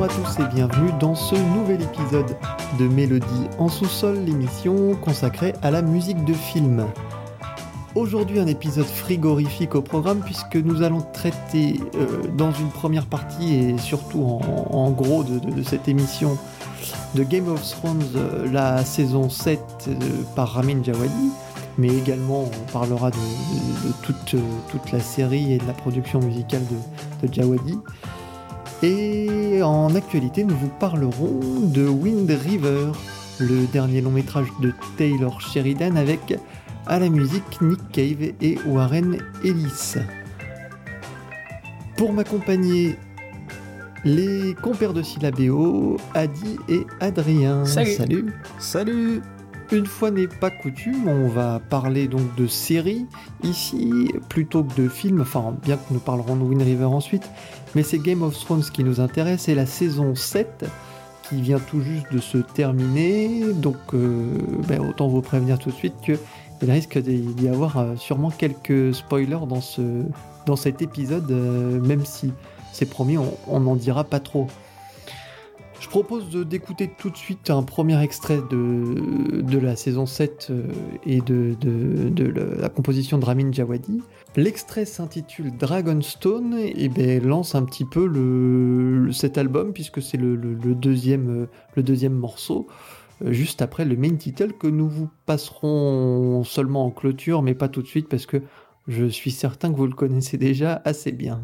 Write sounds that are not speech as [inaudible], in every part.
Bonjour à tous et bienvenue dans ce nouvel épisode de Mélodie en sous-sol, l'émission consacrée à la musique de film. Aujourd'hui un épisode frigorifique au programme puisque nous allons traiter euh, dans une première partie et surtout en, gros de, cette émission de Game of Thrones, euh, la saison 7 euh, par Ramin Djawadi, mais également on parlera de, toute, toute, la série et de la production musicale de, de Djawadi. Et en actualité, nous vous parlerons de Wind River, le dernier long métrage de Taylor Sheridan avec à la musique Nick Cave et Warren Ellis. Pour m'accompagner, les compères de syllabéo, Adi et Adrien. Salut. Salut. Une fois n'est pas coutume, on va parler donc de séries ici plutôt que de films, enfin bien que nous parlerons de Wind River ensuite, mais c'est Game of Thrones qui nous intéresse et la saison 7 qui vient tout juste de se terminer, donc euh, ben, autant vous prévenir tout de suite que il risque d'y avoir euh, sûrement quelques spoilers dans, ce, dans cet épisode, euh, même si c'est promis, on n'en dira pas trop. Je propose d'écouter tout de suite un premier extrait de, la saison 7 euh, et de, la composition de Ramin Djawadi. L'extrait s'intitule Dragonstone et ben, lance un petit peu cet album puisque c'est deuxième, le deuxième morceau juste après le main title que nous vous passerons seulement en clôture, mais pas tout de suite parce que je suis certain que vous le connaissez déjà assez bien.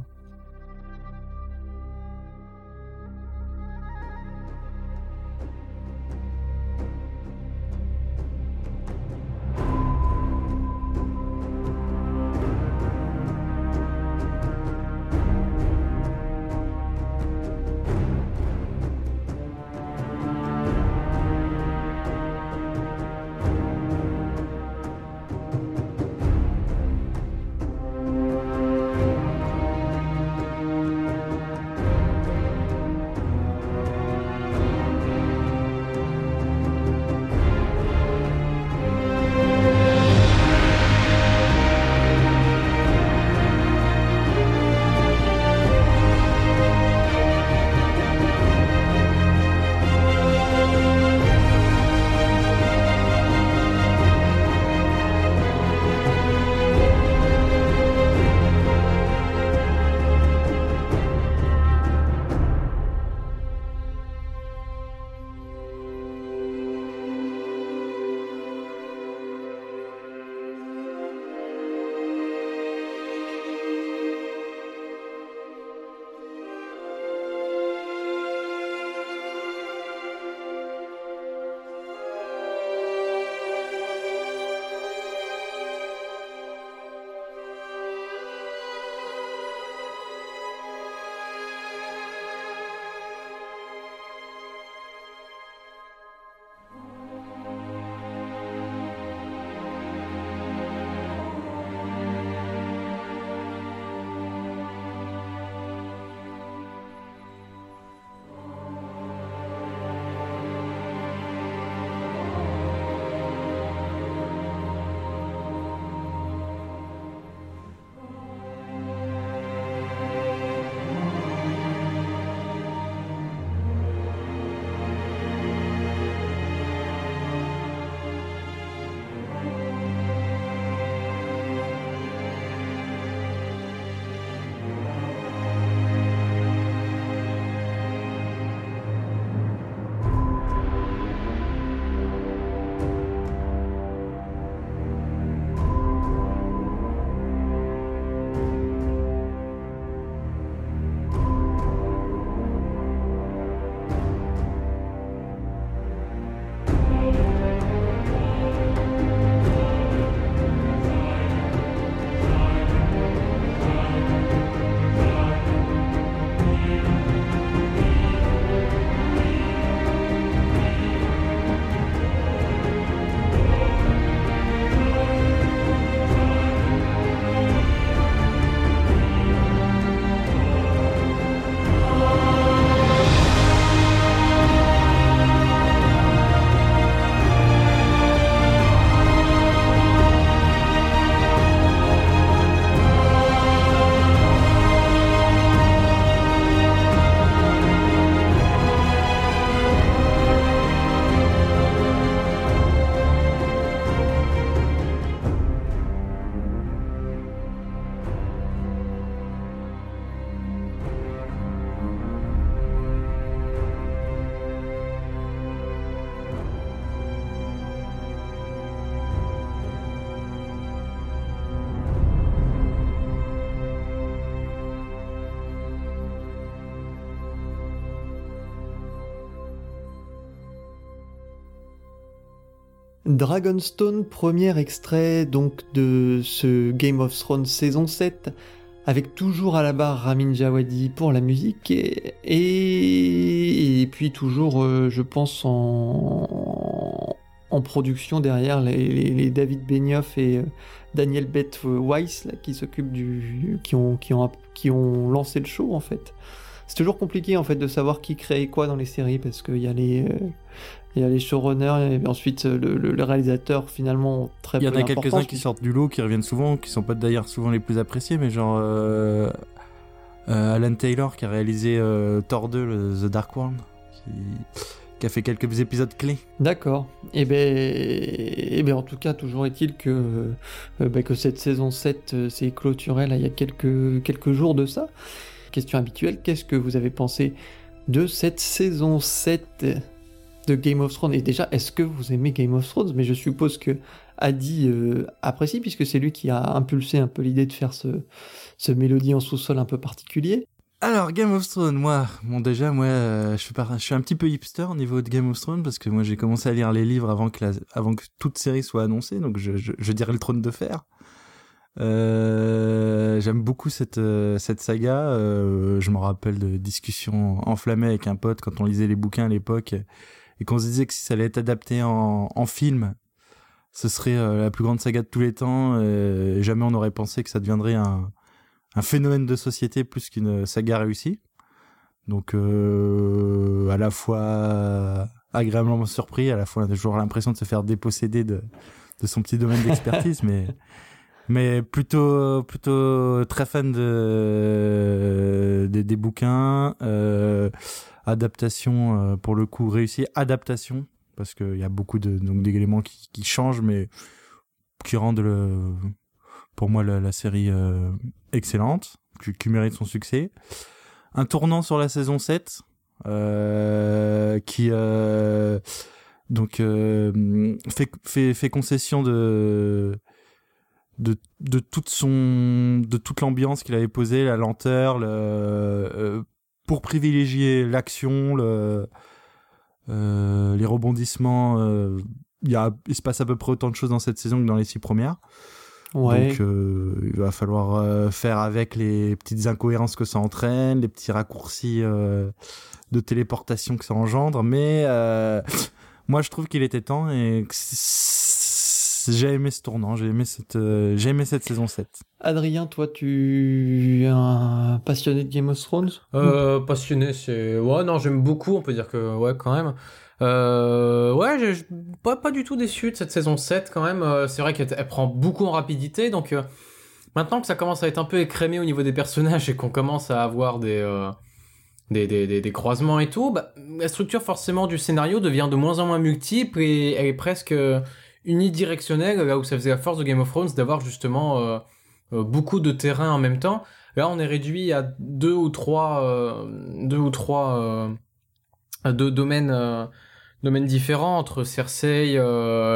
Dragonstone, premier extrait donc de ce Game of Thrones saison 7, avec toujours à la barre Ramin Djawadi pour la musique, et, puis toujours, euh, je pense, en, production derrière les, David Benioff et euh, Daniel Beth Weiss qui s'occupent qui ont lancé le show en fait. C'est toujours compliqué en fait de savoir qui crée quoi dans les séries parce qu'il y a les. Euh, il y a les showrunners et ensuite euh, le, réalisateur finalement très Il y en a quelques-uns qui sortent du lot, qui reviennent souvent, qui sont pas d'ailleurs souvent les plus appréciés, mais genre euh, euh, Alan Taylor qui a réalisé Thor 2, The Dark World, qui, a fait quelques épisodes clés. D'accord. Et eh ben, et eh ben en tout cas, toujours est-il que, ben, que cette saison 7 s'est clôturée là il y a quelques, quelques jours de ça. Question habituelle, qu'est-ce que vous avez pensé de cette saison 7 de Game of Thrones. Et déjà, est-ce que vous aimez Game of Thrones? Mais je suppose que Adi euh, apprécie, puisque c'est lui qui a impulsé un peu l'idée de faire ce, ce mélodie en sous-sol un peu particulier. Alors, Game of Thrones, moi, bon, déjà, moi, euh, je, suis un petit peu hipster au niveau de Game of Thrones, parce que moi, j'ai commencé à lire les livres avant que, avant que toute série soit annoncée, donc je, je, dirais le trône de fer. Euh, j'aime beaucoup cette cette saga. je me rappelle de discussions enflammées avec un pote quand on lisait les bouquins à l'époque et qu'on se disait que si ça allait être adapté en, en film, ce serait euh, la plus grande saga de tous les temps. Et jamais on n'aurait pensé que ça deviendrait un, un phénomène de société plus qu'une saga réussie. Donc euh, à la fois agréablement surpris, à la fois on a toujours l'impression de se faire déposséder de, de son petit domaine d'expertise, [laughs] mais mais plutôt plutôt très fan de, des, des bouquins. Euh, adaptation euh, pour le coup réussie adaptation parce qu'il y a beaucoup de donc d'éléments qui, changent mais qui rendent le pour moi la, série euh, excellente qui, mérite son succès. Un tournant sur la saison 7 euh, qui donc fait, concession de toute de toute l'ambiance qu'il avait posée la lenteur le pour privilégier l'action, le, euh, les rebondissements. Euh, il, y a, il se passe à peu près autant de choses dans cette saison que dans les six premières. Ouais. Donc euh, il va falloir faire avec les petites incohérences que ça entraîne, les petits raccourcis de téléportation que ça engendre. Mais moi je trouve qu'il était temps et j'ai aimé ce tournant, j'ai aimé cette, euh, j'ai aimé cette saison 7. Adrien, toi, tu es un passionné de Game of Thrones euh, Passionné, c'est ouais, non, j'aime beaucoup. On peut dire que ouais, quand même. Euh, ouais, j'ai pas pas du tout déçu de cette saison 7 quand même. C'est vrai qu'elle prend beaucoup en rapidité, donc euh, maintenant que ça commence à être un peu écrémé au niveau des personnages [laughs] et qu'on commence à avoir des des, des, des, des, croisements et tout, bah, la structure forcément du scénario devient de moins en moins multiple et elle est presque unidirectionnel, là où ça faisait la force de Game of Thrones d'avoir justement euh, euh, beaucoup de terrain en même temps. Là, on est réduit à deux ou trois, euh, domaines, différents entre Cersei,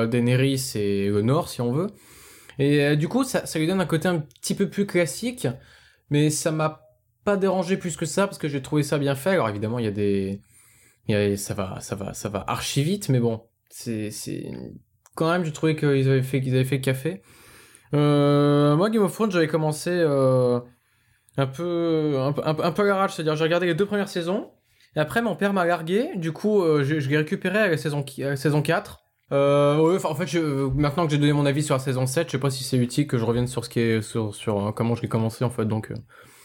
Daenerys et le Nord, si on veut. Et du coup, ça, ça lui donne un côté un petit peu plus classique, mais ça m'a pas dérangé plus que ça parce que j'ai trouvé ça bien fait. Alors évidemment, il y a des, ça va, ça va, ça va archi vite, mais bon, c'est quand même, j'ai trouvé qu'ils avaient fait qu'ils avaient fait café. Euh, moi, Game of Thrones, j'avais commencé euh, un peu un, peu, un, peu à l'arrache, c'est-à-dire j'ai regardé les deux premières saisons. Et après, mon père m'a largué. Du coup, euh, je, l'ai récupéré à la saison, saison 4. Euh, en fait, je, maintenant que j'ai donné mon avis sur la saison 7, je sais pas si c'est utile que je revienne sur ce qui est sur, sur comment je l'ai commencé en fait. Donc,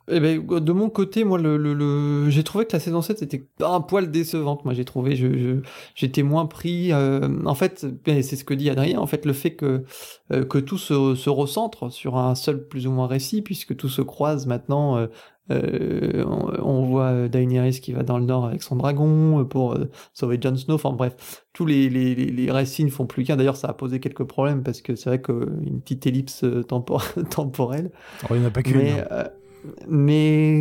eh ben, de mon côté, moi, le, le, le... j'ai trouvé que la saison 7 était un poil décevante. Moi, j'ai trouvé, je, j'étais moins pris. Euh... En fait, c'est ce que dit Adrien. En fait, le fait que euh, que tout se, se, recentre sur un seul plus ou moins récit, puisque tout se croise maintenant. Euh, euh on, on, voit Daenerys qui va dans le nord avec son dragon euh, pour euh, sauver Jon Snow. Enfin bref, tous les, les, les récits ne font plus qu'un. D'ailleurs, ça a posé quelques problèmes parce que c'est vrai qu'une petite ellipse [laughs] temporelle. Oh, il n'y en a pas qu'une. Mais,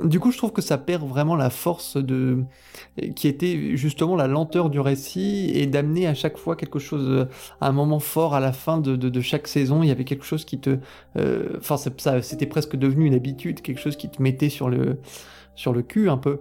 mais du coup, je trouve que ça perd vraiment la force de qui était justement la lenteur du récit et d'amener à chaque fois quelque chose, à un moment fort à la fin de, de, de chaque saison. Il y avait quelque chose qui te, euh, enfin, ça, c'était presque devenu une habitude, quelque chose qui te mettait sur le sur le cul un peu.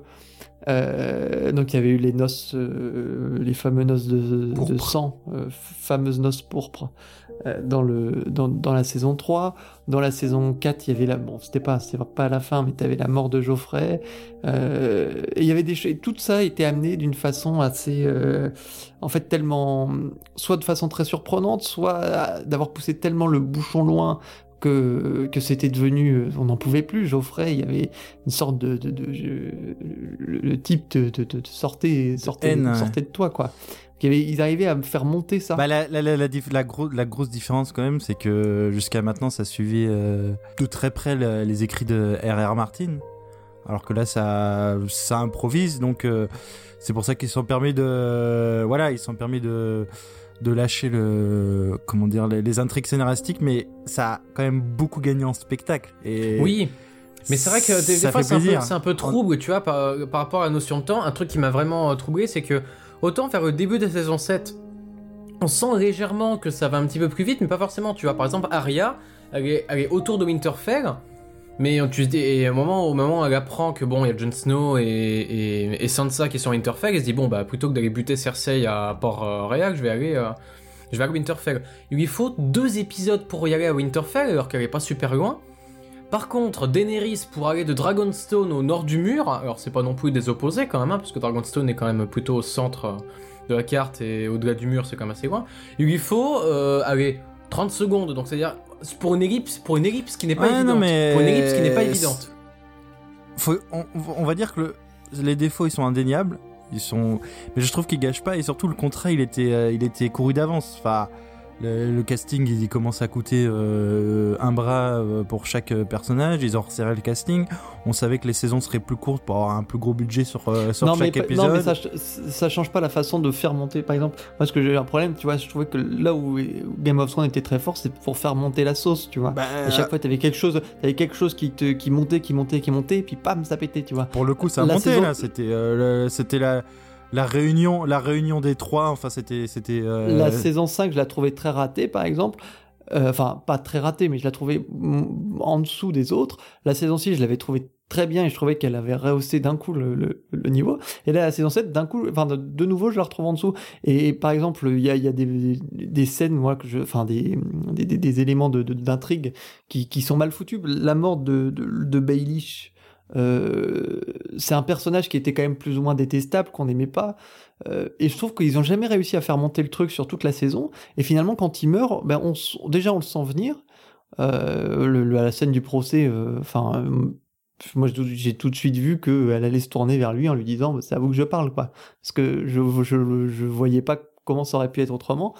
Euh, donc il y avait eu les noces, euh, les fameuses noces de, de sang, euh, fameuses noces pourpres euh, dans, le, dans, dans, la saison 3. Dans la saison 4, il y avait la... Bon, c'était pas, c'était pas à la fin, mais tu avais la mort de Geoffrey. Euh, et il y avait des choses... Tout ça était amené d'une façon assez... Euh, en fait, tellement... Soit de façon très surprenante, soit d'avoir poussé tellement le bouchon loin que, que c'était devenu, on n'en pouvait plus. Geoffrey, il y avait une sorte de, de, de, de le, type de, de, de, sortait, sortait, sortait de toi, quoi. Ils arrivaient à me faire monter ça. Bah, la, la, la, la, gros, la grosse différence quand même, c'est que jusqu'à maintenant, ça suivait euh, de très près les écrits de R.R. Martin. Alors que là, ça, ça improvise, donc euh, c'est pour ça qu'ils sont permis de, voilà, ils sont permis de, de lâcher le, comment dire, les, les, intrigues scénaristiques, mais ça a quand même beaucoup gagné en spectacle. Et oui. Mais c'est vrai que des, des fois c'est un, un, peu trouble, tu vois, par, par, rapport à la notion de temps. Un truc qui m'a vraiment troublé, c'est que Autant vers le début de la saison 7, on sent légèrement que ça va un petit peu plus vite, mais pas forcément. Tu vois, par exemple, Arya, elle est, autour de Winterfell, mais tu et au moment, moment où elle apprend que bon, il y a Jon Snow et, Sansa qui sont à Winterfell, elle se dit bon bah plutôt que d'aller buter Cersei à Port-Réal, je vais aller, euh, je vais à Winterfell. Il lui faut deux épisodes pour y aller à Winterfell alors qu'elle est pas super loin. Par contre, Daenerys pour aller de Dragonstone au nord du mur, alors c'est pas non plus des opposés quand même, hein, parce que Dragonstone est quand même plutôt au centre euh, de la carte et au-delà du mur c'est quand même assez loin. Il lui faut euh, aller 30 secondes, donc c'est-à-dire pour une ellipse, pour une ellipse qui n'est pas évidente. Pour une ellipse qui n'est pas évidente. Faut, on, va dire que le, les défauts ils sont indéniables, ils sont, mais je trouve qu'ils gâchent pas et surtout le contrat il était, euh, il était couru d'avance. Enfin le, casting, il commence à coûter euh, un bras euh, pour chaque euh, personnage. Ils ont resserré le casting. On savait que les saisons seraient plus courtes pour avoir un plus gros budget sur, sur chaque épisode. Non, mais ça, ça change pas la façon de faire monter. Par exemple, parce que j'ai un problème, tu vois, je trouvais que là où Game of Thrones était très fort, c'est pour faire monter la sauce, tu vois. Bah, à chaque fois, t'avais quelque chose, avais quelque chose qui te, qui montait, qui montait, qui montait, et puis pam, ça pétait, tu vois. Pour le coup, ça a monté là. C'était, c'était la la réunion, la réunion des trois, enfin c'était... c'était euh, La saison 5, je la trouvais très ratée par exemple. Euh, enfin, pas très ratée, mais je la trouvais en dessous des autres. La saison 6, je l'avais trouvée très bien et je trouvais qu'elle avait rehaussé d'un coup le, le, niveau. Et là, la saison 7, d'un coup, enfin, de, nouveau, je la retrouve en dessous. Et, par exemple, il y a, y a des, des, scènes, moi, que je, enfin, des, des, des éléments d'intrigue de, qui, qui sont mal foutus. La mort de, de, de Baelish, euh, c'est un personnage qui était quand même plus ou moins détestable, qu'on n'aimait pas. Euh, et je trouve qu'ils ont jamais réussi à faire monter le truc sur toute la saison. Et finalement, quand il meurt, ben on, déjà on le sent venir. Euh, le, la scène du procès, euh, enfin, moi j'ai tout de suite vu qu'elle allait se tourner vers lui en lui disant bah, c'est à vous que je parle, quoi. Parce que je, je, je voyais pas comment ça aurait pu être autrement.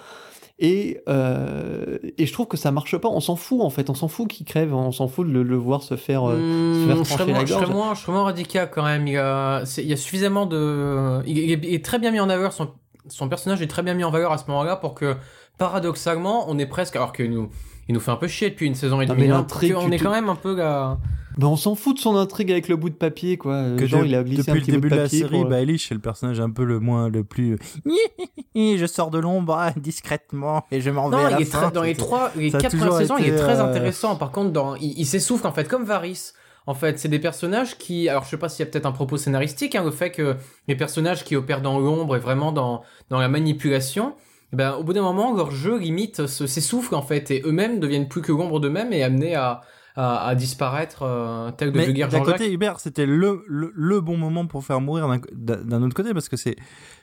Et, euh, et je trouve que ça marche pas. On s'en fout en fait. On s'en fout qu'il crève. On s'en fout de le, voir se faire, euh, se faire mmh, trancher la gorge. Je serais, moins, je serais moins radical quand même. Il y a, il y a suffisamment de. Il est, très bien mis en valeur. Son, son personnage est très bien mis en valeur à ce moment-là pour que paradoxalement on est presque. Alors que nous, il nous fait un peu chier depuis une saison et demie. Hein, on est quand même un peu là. Ben on s'en fout de son intrigue avec le bout de papier, quoi. Que genre, il a glissé depuis un petit le début bout de, la série, pour... Baelish est le personnage un peu le moins, le plus. [laughs] je sors de l'ombre hein, discrètement et je m'en vais. Non, il est fin, très, dans les trois, les quatre premières saisons, il est très intéressant. Par contre, dans, il, il s'essouffle en fait, comme Varys. En fait, c'est des personnages qui, alors je sais pas s'il y a peut-être un propos scénaristique, hein, le fait que les personnages qui opèrent dans l'ombre et vraiment dans dans la manipulation, ben au bout d'un moment leur jeu limite s'essouffle en fait et eux-mêmes deviennent plus que l'ombre d'eux-mêmes et amenés à à, à disparaître euh, tel de guerre D'un côté, Hubert, c'était le, le, le, bon moment pour faire mourir d'un autre côté, parce que c'est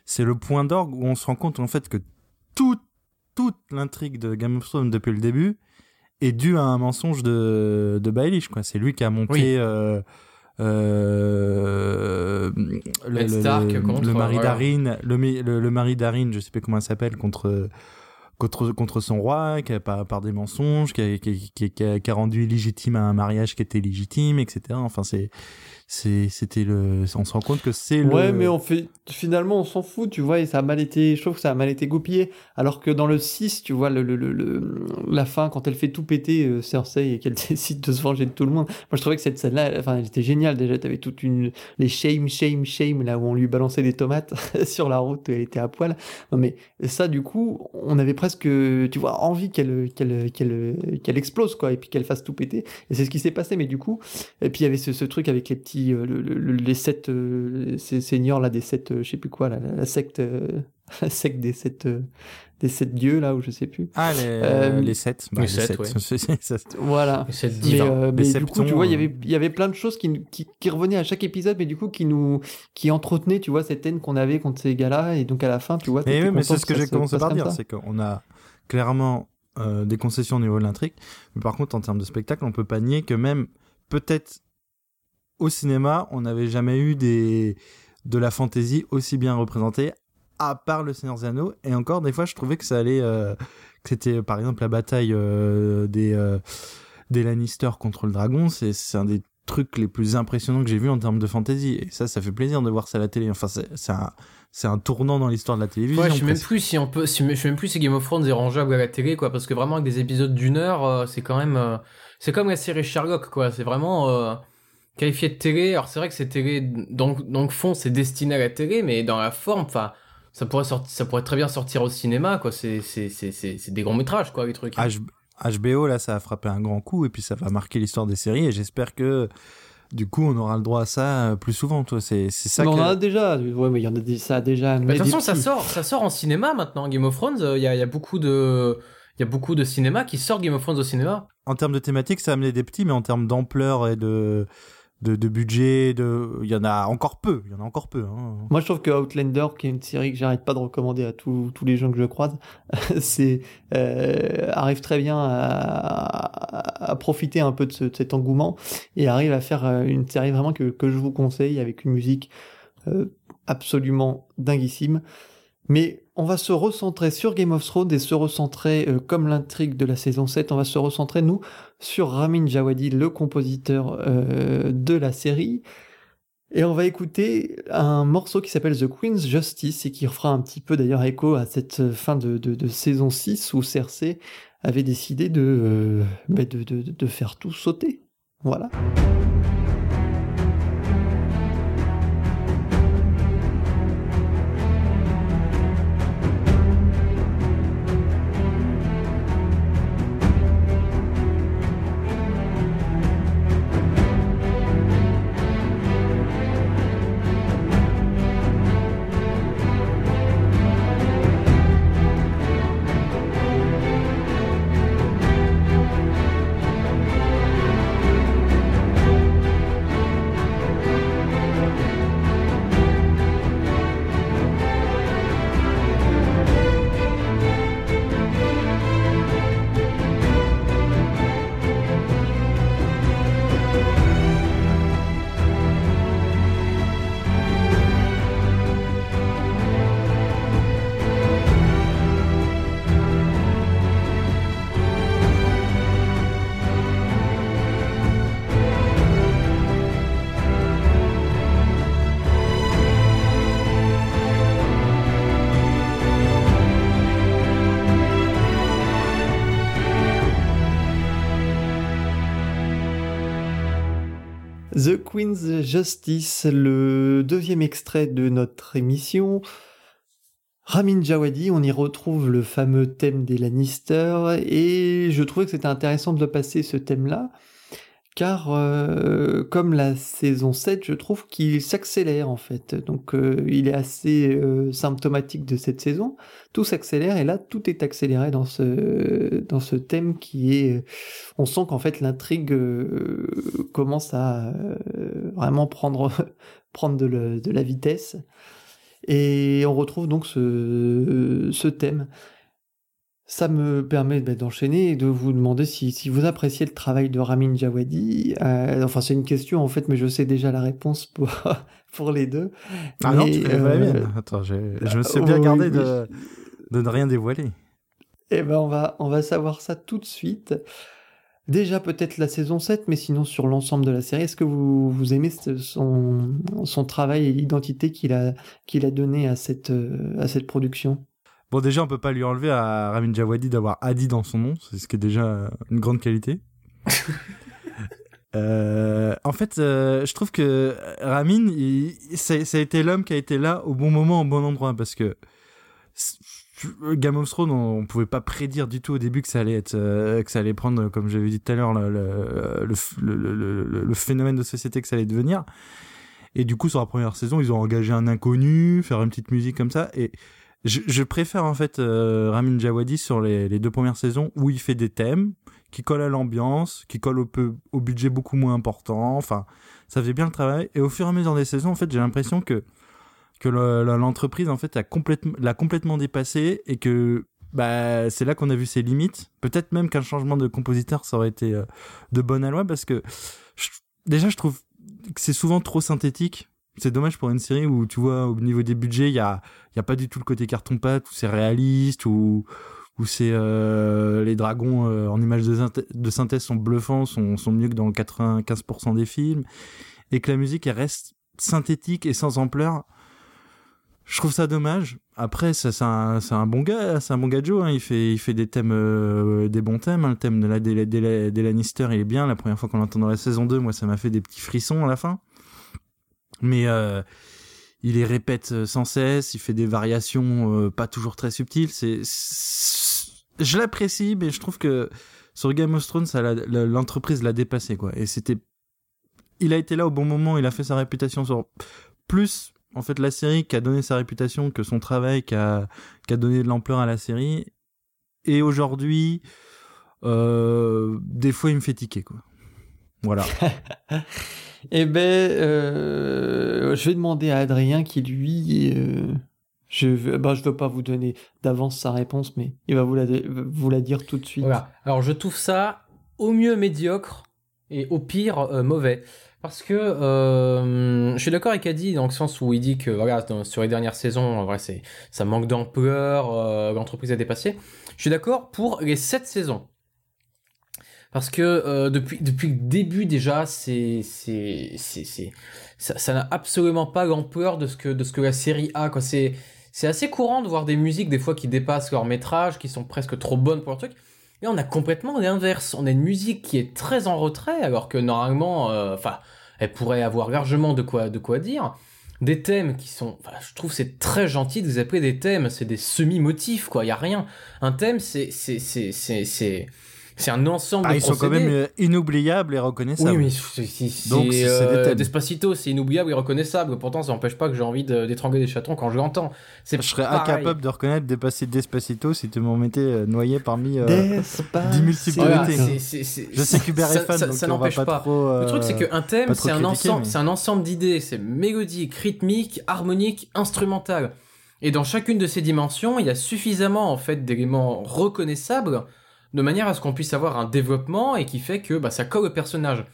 c'est le point d'orgue où on se rend compte en fait que toute toute l'intrigue de Game of Thrones depuis le début est due à un mensonge de de Baelish quoi. C'est lui qui a monté oui. euh, euh, le, Stark le, contre, le mari voilà. d'Arin, le, le, mari d'Arin, je sais pas comment il s'appelle, contre contre, contre son roi, qui a, par, par des mensonges, qui a, qui, qui, a, qui a rendu illégitime un mariage qui était légitime, etc. Enfin, c'est c'était le on se rend compte que c'est ouais le... mais on fait finalement on s'en fout tu vois et ça a mal été je trouve ça a mal été goupillé. Alors que dans le 6 tu vois le, le, la fin quand elle fait tout péter euh, Cersei et qu'elle [laughs] décide de se venger de tout le monde moi je trouvais que cette scène là enfin elle était géniale déjà t'avais toute une les shame shame shame là où on lui balançait des tomates [laughs] sur la route elle était à poil. Non mais ça du coup on avait presque tu vois envie qu'elle qu'elle qu'elle qu'elle explose quoi et puis qu'elle fasse tout péter. Et c'est ce qui s'est passé mais du coup et puis il y avait ce truc avec les petits puis les sept ces seigneurs là des sept je sais plus quoi là, la secte [laughs] la secte des sept des sept dieux là ou je sais plus. Ah les, euh, les sept. Bah, les, sept, [laughs] Voilà. Les sept divins. Mais, du coup tu vois il y avait il y avait plein de choses qui, qui, qui revenaient à chaque épisode mais du coup qui nous qui entretenaient tu vois cette haine qu'on avait contre ces gars-là et donc à la fin tu vois. Mais, oui, mais c'est ce que, j'ai commencé par dire c'est qu'on a clairement euh, des concessions au niveau de l'intrigue mais par contre en termes de spectacle on peut pas nier que même peut-être au cinéma on n'avait jamais eu des de la fantaisie aussi bien représentée à part le Seigneur des Anneaux. Et encore, des fois, je trouvais que ça allait. Euh, que c'était, par exemple, la bataille euh, des, euh, des Lannister contre le dragon. C'est, c'est un des trucs les plus impressionnants que j'ai vu en termes de fantasy. Et ça, ça fait plaisir de voir ça à la télé. Enfin, c'est, c'est un. C'est un tournant dans l'histoire de la télévision. Ouais, je sais même plus si on peut, si, je sais même plus si Game of Thrones est rangeable à la télé, quoi, parce que vraiment avec des épisodes d'une heure, c'est quand même, c'est comme la série Sherlock, quoi. C'est vraiment qualifié de télé. Alors c'est vrai que c'est télé, donc donc fond, c'est destiné à la télé, mais dans la forme, enfin, ça pourrait sortir, ça pourrait très bien sortir au cinéma, quoi. C'est, c'est, c'est, c'est, des grands métrages, quoi, les trucs. HBO, là, ça a frappé un grand coup et puis ça va marquer l'histoire des séries et j'espère que du coup, on aura le droit à ça euh, plus souvent, toi. C'est, c'est ça. Mais on en a déjà. Ouais, mais il y en a des, ça a déjà. Mais de toute façon, ça sort, ça sort en cinéma maintenant. Game of Thrones, euh, il y, a, y a beaucoup de, il y a beaucoup de cinéma qui sort Game of Thrones au cinéma. En termes de thématique, ça a amené des petits, mais en termes d'ampleur et de de, budget, de... il y en a encore peu, il y en a encore peu. Hein. Moi je trouve que Outlander, qui est une série que j'arrête pas de recommander à tous les gens que je croise, [laughs] c'est euh, arrive très bien à, profiter un peu de, cet engouement et arrive à faire euh, une série vraiment que, que je vous conseille avec une musique euh, absolument dinguissime. Mais on va se recentrer sur Game of Thrones et se recentrer, euh, comme l'intrigue de la saison 7, on va se recentrer, nous, sur Ramin Djawadi, le compositeur euh, de la série. Et on va écouter un morceau qui s'appelle The Queen's Justice et qui fera un petit peu d'ailleurs écho à cette fin de, saison 6 où Cersei avait décidé euh, de, de faire tout sauter. Voilà. Justice, le deuxième extrait de notre émission. Ramin Djawadi, on y retrouve le fameux thème des Lannister et je trouvais que c'était intéressant de passer ce thème-là car euh, comme la saison 7, je trouve qu'il s'accélère en fait. Donc euh, il est assez euh, symptomatique de cette saison. Tout s'accélère et là tout est accéléré dans ce dans ce thème qui est on sent qu'en fait l'intrigue commence à vraiment prendre [laughs] prendre de, de, la vitesse. Et on retrouve donc ce, ce thème. Ça me permet bah, d'enchaîner et de vous demander si, si, vous appréciez le travail de Ramin Djawadi. Euh, enfin, c'est une question en fait, mais je sais déjà la réponse pour, [laughs] pour les deux. Ah non, tu euh, Attends, je, me suis bien gardé de, de ne rien dévoiler. Eh ben, on va, on va savoir ça tout de suite. Déjà peut-être la saison 7, mais sinon sur l'ensemble de la série, est-ce que vous, vous aimez son, son travail et l'identité qu'il a, qu'il a donné à cette, à cette production? Bon, déjà, on peut pas lui enlever à Ramin Djawadi d'avoir Adi dans son nom, c'est ce qui est déjà une grande qualité. [laughs] euh, en fait, euh, je trouve que Ramin, ça, a été l'homme qui a été là au bon moment, au bon endroit, parce que Game of Thrones, on, on, pouvait pas prédire du tout au début que ça allait être, que ça allait prendre, comme j'avais dit tout à l'heure, le le, le, le, phénomène de société que ça allait devenir. Et du coup, sur la première saison, ils ont engagé un inconnu, faire une petite musique comme ça. Et je, je préfère en fait euh, Ramin Djawadi sur les, les, deux premières saisons où il fait des thèmes qui collent à l'ambiance, qui collent au, peu, au budget beaucoup moins important. Enfin, ça fait bien le travail. Et au fur et à mesure des saisons, en fait, j'ai l'impression que que l'entreprise en fait a complètement l'a complètement dépassé et que bah c'est là qu'on a vu ses limites. Peut-être même qu'un changement de compositeur ça aurait été euh, de bonne loi parce que déjà je trouve que c'est souvent trop synthétique. C'est dommage pour une série où tu vois au niveau des budgets, il y a y a pas du tout le côté carton pâte où c'est réaliste ou où c'est euh, les dragons euh, en images de, synthèse sont bluffants, sont, sont mieux que dans 95% des films et que la musique elle reste synthétique et sans ampleur. Je trouve ça dommage. Après, ça, c'est un, c'est un bon gars, c'est un bon gars Joe. Hein. Il fait, il fait des thèmes, euh, des bons thèmes. Hein. Le thème de la des, des, des Lannister, il est bien. La première fois qu'on l'entend dans la saison 2, moi, ça m'a fait des petits frissons à la fin. Mais euh, il les répète euh, sans cesse. Il fait des variations euh, pas toujours très subtiles. C'est, je l'apprécie, mais je trouve que sur Game of Thrones, l'entreprise l'a dépassé, quoi. Et c'était, il a été là au bon moment. Il a fait sa réputation sur plus en fait la série qui a donné sa réputation que son travail qui a, donné de l'ampleur à la série et aujourd'hui des fois il me fait tiquer quoi voilà [laughs] eh ben euh, je vais demander à Adrien qui lui euh, je veux, bah, je veux pas vous donner d'avance sa réponse mais il va vous la, vous la dire tout de suite voilà. alors je trouve ça au mieux médiocre et au pire euh, mauvais parce que euh, je suis d'accord avec Adi dans le sens où il dit que voilà, sur les dernières saisons, vrai, c'est, ça manque d'ampleur, euh, l'entreprise a dépassé. Je suis d'accord pour les sept saisons. Parce que euh, depuis, depuis le début déjà, c'est, ça, n'a absolument pas l'ampleur de ce que, de ce que la série a. C'est, assez courant de voir des musiques des fois qui dépassent leur métrage, qui sont presque trop bonnes pour le truc. Et on a complètement l'inverse. On a une musique qui est très en retrait, alors que normalement, enfin, elle pourrait avoir largement de quoi, de quoi dire. Des thèmes qui sont, je trouve c'est très gentil de vous appeler des thèmes, c'est des semi-motifs quoi, il y a rien. Un thème c'est c'est c'est c'est c'est un ensemble ah, de ils sont quand même euh, inoubliables et reconnaissables. Oui, mais c'est donc c'est euh, Despacito, c'est inoubliable et reconnaissable. Pourtant, ça n'empêche pas que j'ai envie d'étrangler des chatons quand je l'entends. Je serais incapable de reconnaître dépasser Despacito si tu me mettais euh, noyé parmi euh, 10 multiples Je sais qu'Hubert est fan, ça, donc ça n'empêche pas. Trop, Le truc, c'est qu'un thème, c'est un ensemble, c'est un ensemble d'idées. C'est mélodique, rythmique, harmonique, instrumental. Et dans chacune de ces dimensions, il y a suffisamment en fait d'éléments reconnaissables de manière à ce qu'on puisse avoir un développement et qui fait que bah, ça colle au personnage.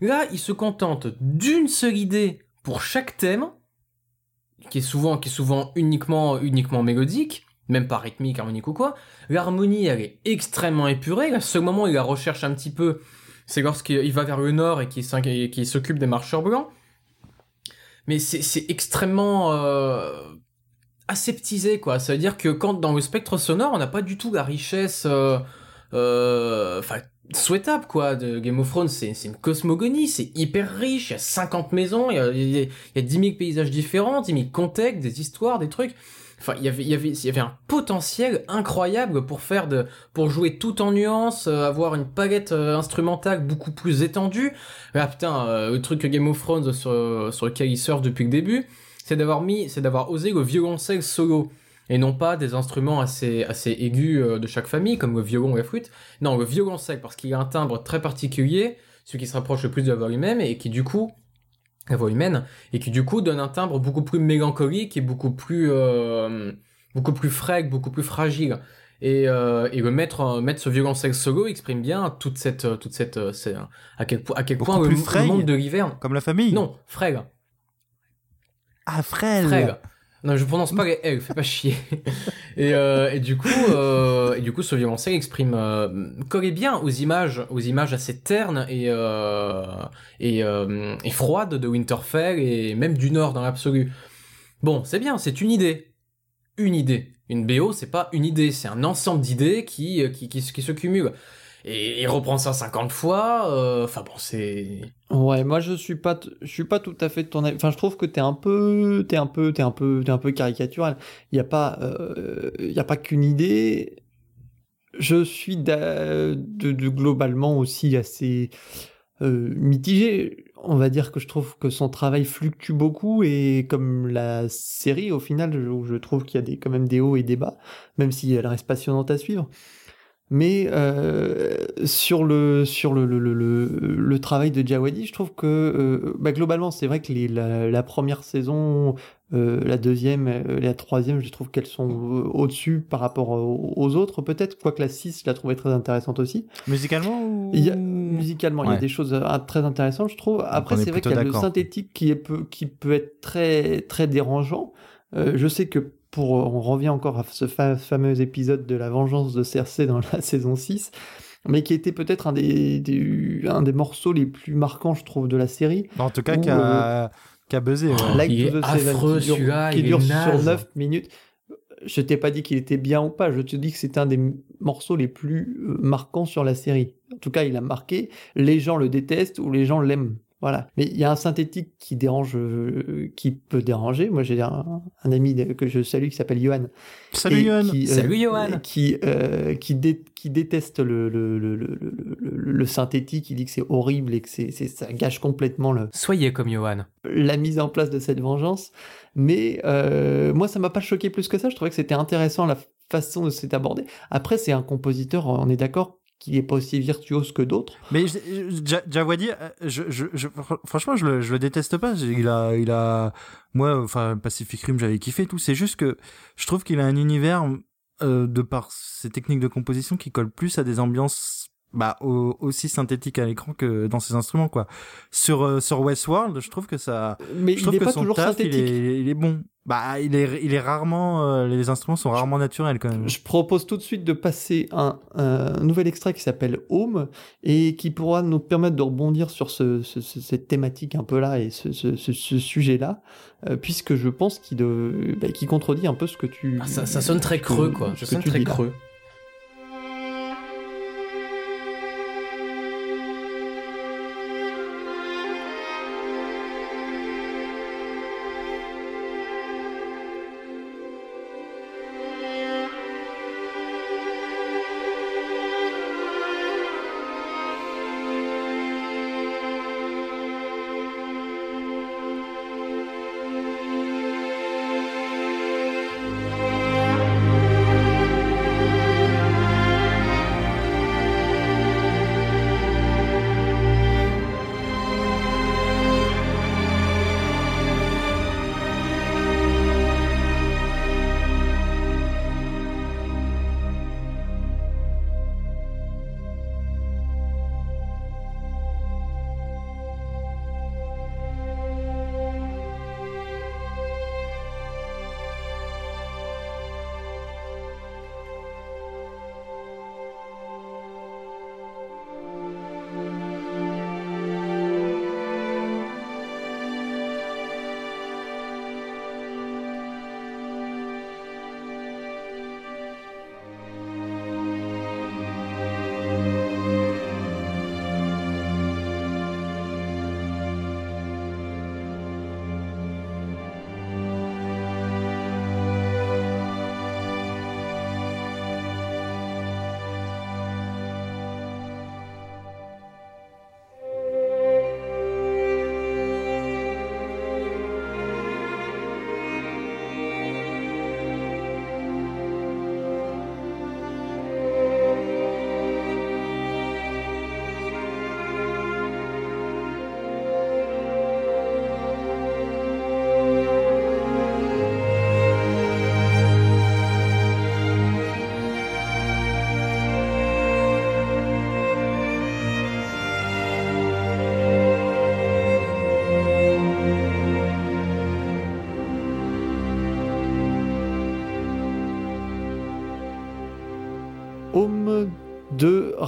Là, il se contente d'une seule idée pour chaque thème, qui est souvent, qui est souvent uniquement, uniquement mélodique, même pas rythmique, harmonique ou quoi. L'harmonie, elle est extrêmement épurée. Le seul moment où il la recherche un petit peu, c'est lorsqu'il va vers le nord et qu'il s'occupe des marcheurs blancs. Mais c'est extrêmement euh, aseptisé, quoi. Ça veut dire que quand dans le spectre sonore, on n'a pas du tout la richesse euh, euh, enfin souhaitable quoi de Game of Thrones. C'est une cosmogonie c'est hyper riche il y a 50 maisons il y a, il y a 10 000 paysages différents 10 000 contextes des histoires des trucs. Enfin il y avait un potentiel incroyable pour faire de pour jouer tout en nuances euh, avoir une palette euh, instrumentale beaucoup plus étendue. Ah putain le truc Game of Thrones sur sur lequel il surfe depuis le début c'est d'avoir mis c'est d'avoir osé le violoncelle solo et non pas des instruments assez, assez aigus euh, de chaque famille, comme le violon ou la flûte. Non, le violon sec, parce qu'il a un timbre très particulier, celui qui se rapproche le plus de la voix humaine, et qui du coup, la voix humaine, et qui du coup donne un timbre beaucoup plus mélancolique et beaucoup plus, euh, beaucoup plus frais, beaucoup plus fragile. Et, euh, et le mettre, mettre ce violoncelle solo exprime bien toute cette, toute cette, à quel, à quel point le, le, monde de l'hiver. Comme la famille. Non, frêle. Ah, frêle. Non, je prononce pas les L, fais pas chier. [laughs] et, euh, et du coup, euh, et du coup, ce violoncelle exprime euh, collait bien aux images, aux images assez ternes et euh, et, et froides de Winterfell et même du Nord dans l'absolu. Bon, c'est bien, c'est une idée, une idée. Une BO, c'est pas une idée, c'est un ensemble d'idées qui, qui qui, qui se cumulent. Et il reprend ça 50 fois. Enfin bon, c'est. Ouais, moi je suis pas, je suis pas tout à fait de ton avis. Enfin, je trouve que t'es un peu, t'es un peu, t'es un peu, t'es un peu caricatural. Il y a pas, il y a pas qu'une idée. Je suis de, globalement aussi assez mitigé on va dire que je trouve que son travail fluctue beaucoup et comme la série au final je trouve qu'il y a quand même des hauts et des bas même si elle reste passionnante à suivre mais euh, sur le sur le, le, le, le, travail de Jawadi, je trouve que euh, bah, globalement c'est vrai que les, la, la, première saison, euh, la deuxième et la troisième, je trouve qu'elles sont au-dessus par rapport aux, autres. Peut-être, quoique la 6, je la trouvais très intéressante aussi. Musicalement ou... il y a, Musicalement, il y a des choses très intéressantes, je trouve. Après, c'est vrai qu'il y a le synthétique qui, est qui peut être très très dérangeant. je sais que pour, on revient encore à ce fameux épisode de la vengeance de Cersei dans la [laughs] saison 6, mais qui était peut-être un des, un des morceaux les plus marquants, je trouve, de la série. En tout cas, qui a, euh, buzzé. il est affreux, qui dure, sur 9 minutes. Je t'ai pas dit qu'il était bien ou pas, je te dis que c'est un des morceaux les plus euh, marquants sur la série. En tout cas, il a marqué. Les gens le détestent ou les gens l'aiment. Voilà. Mais il y a un synthétique qui dérange, euh, qui peut déranger. Moi, j'ai un, ami que je salue qui s'appelle Johan. Salut Johan. Qui, euh, Salut Johan. Qui, euh, qui, qui, déteste le, le, le, le, synthétique. Il dit que c'est horrible et que c'est, ça gâche complètement le. Soyez comme Johan. La mise en place de cette vengeance. Mais moi, ça m'a pas choqué plus que ça. Je trouvais que c'était intéressant la façon de s'être abordé. Après, c'est un compositeur, on est d'accord, qui est pas aussi virtuose que d'autres. Mais Jawadi, euh, je, je, je, franchement, je le, je le déteste pas. Il a, il a, moi, enfin, Pacific Rim, j'avais kiffé tout. C'est juste que je trouve qu'il a un univers euh, de par ses techniques de composition qui colle plus à des ambiances bah aussi synthétiques à l'écran que dans ses instruments quoi. Sur euh, sur Westworld, je trouve que ça mais je trouve il que pas son toujours taf, synthétique. Il est, il est bon. Bah, il est, il est rarement, euh, les instruments sont rarement naturels quand même. Je propose tout de suite de passer un, un nouvel extrait qui s'appelle Home et qui pourra nous permettre de rebondir sur ce, ce, cette thématique un peu là et ce, ce sujet-là, euh, puisque je pense qu'il bah, qu contredit un peu ce que tu. Ah, ça, ça, sonne très creux, quoi. Je sonne très creux. de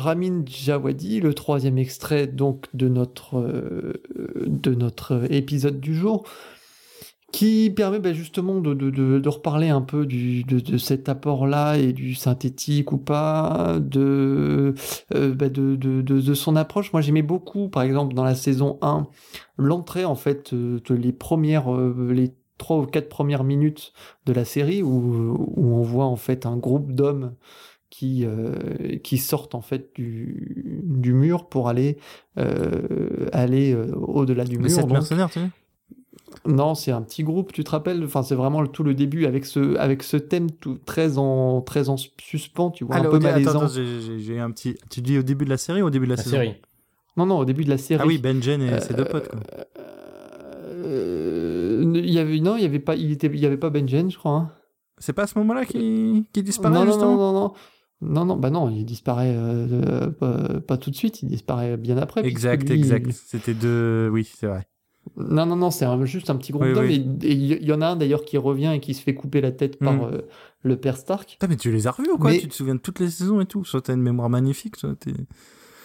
Ramin Djawadi, le troisième extrait donc de notre, euh, de notre épisode du jour, qui permet bah, justement de, reparler un peu de, cet apport-là et du synthétique ou pas, de, euh, bah, de, son approche. Moi, j'aimais beaucoup, par exemple, dans la saison 1, l'entrée, en fait, euh, les premières, les trois ou quatre premières minutes de la série où, où on voit, en fait, un groupe d'hommes qui, qui sortent en fait du, du mur pour aller, aller au-delà du mur. Sept mercenaires, tu sais non, c'est un petit groupe, tu te rappelles? Enfin, c'est vraiment tout le début avec ce, avec ce thème tout, très, en, très en suspens, tu vois, un peu malaisant. j'ai un petit... Tu dis au début de la série ou au début de la, saison? série. Non, non, au début de la série. Ah oui, Benjen et ses deux potes, quoi. Euh, il y avait, non, il y avait pas, il était, il y avait pas Benjen, je crois. Hein. C'est pas à ce moment-là qu'il disparaît, non, justement? non, non, non. Non, non, bah non, il disparaît euh, pas, tout de suite, il disparaît bien après. Exact, exact. C'était deux. Oui, c'est vrai. Non, non, non, c'est juste un petit groupe d'hommes. Et il y en a un d'ailleurs qui revient et qui se fait couper la tête par hmm. euh, le père Stark. mais tu les as revus ou quoi? Tu te souviens de toutes les saisons et tout? Soit t'as une mémoire magnifique, soit t'es.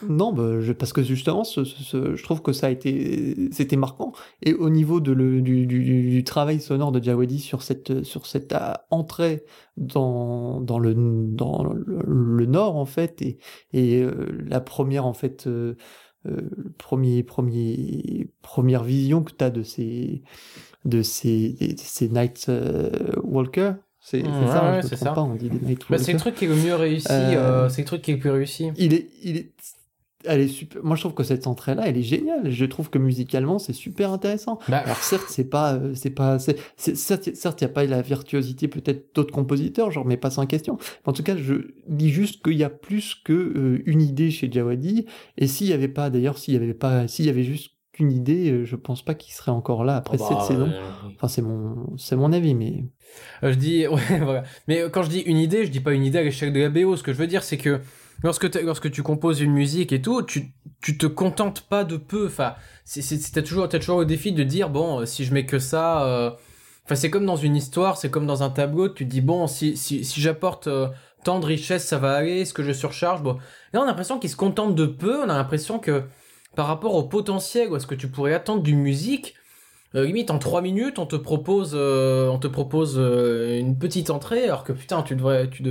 Non, bah, parce que justement, je trouve que ça a été, c'était marquant. Et au niveau de le, du, travail sonore de Jawadi sur cette, sur cette euh, entrée dans, dans le, dans le, nord en fait, et, et euh, la première en fait. Euh, premier, premier, première vision que tu as de ces, de ces, ces Night euh, Walker. C'est ça, ouais, je ça. pas, on dit des Night bah, C'est le truc qui est le mieux réussi, euh, c'est le truc qui est le plus réussi. Il est, il est, elle est super. Moi, je trouve que cette entrée-là, elle est géniale. Je trouve que musicalement, c'est super intéressant. Bah, Alors certes, c'est pas, euh, c'est pas, c'est, certes, il n'y a pas la virtuosité peut-être d'autres compositeurs, genre mais pas sans question. En tout cas, je dis juste qu'il y a plus que euh, une idée chez Jawadi. Et s'il y avait pas, d'ailleurs, s'il y avait pas, s'il y avait juste qu'une idée, euh, je pense pas qu'il serait encore là après oh, cette bah, saison. Enfin, c'est mon, c'est mon avis, mais. je dis, [laughs] ouais, voilà. Mais quand je dis une idée, je dis pas une idée à l'échelle de la BO. Ce que je veux dire, c'est que lorsque, lorsque tu composes une musique et tout, tu, tu te contentes pas de peu. Enfin, t'as toujours, as toujours le défi de dire, bon, euh, si je mets que ça... Euh, enfin, c'est comme dans une histoire, c'est comme dans un tableau, tu te dis, bon, si, si, si j'apporte euh, tant de richesse, ça va aller, est-ce que je surcharge? Bon, là, on a l'impression qu'ils se contentent de peu, on a l'impression que par rapport au potentiel ou à ce que tu pourrais attendre d'une musique, limite en 3 minutes on te propose on te propose une petite entrée alors que putain tu devrais tu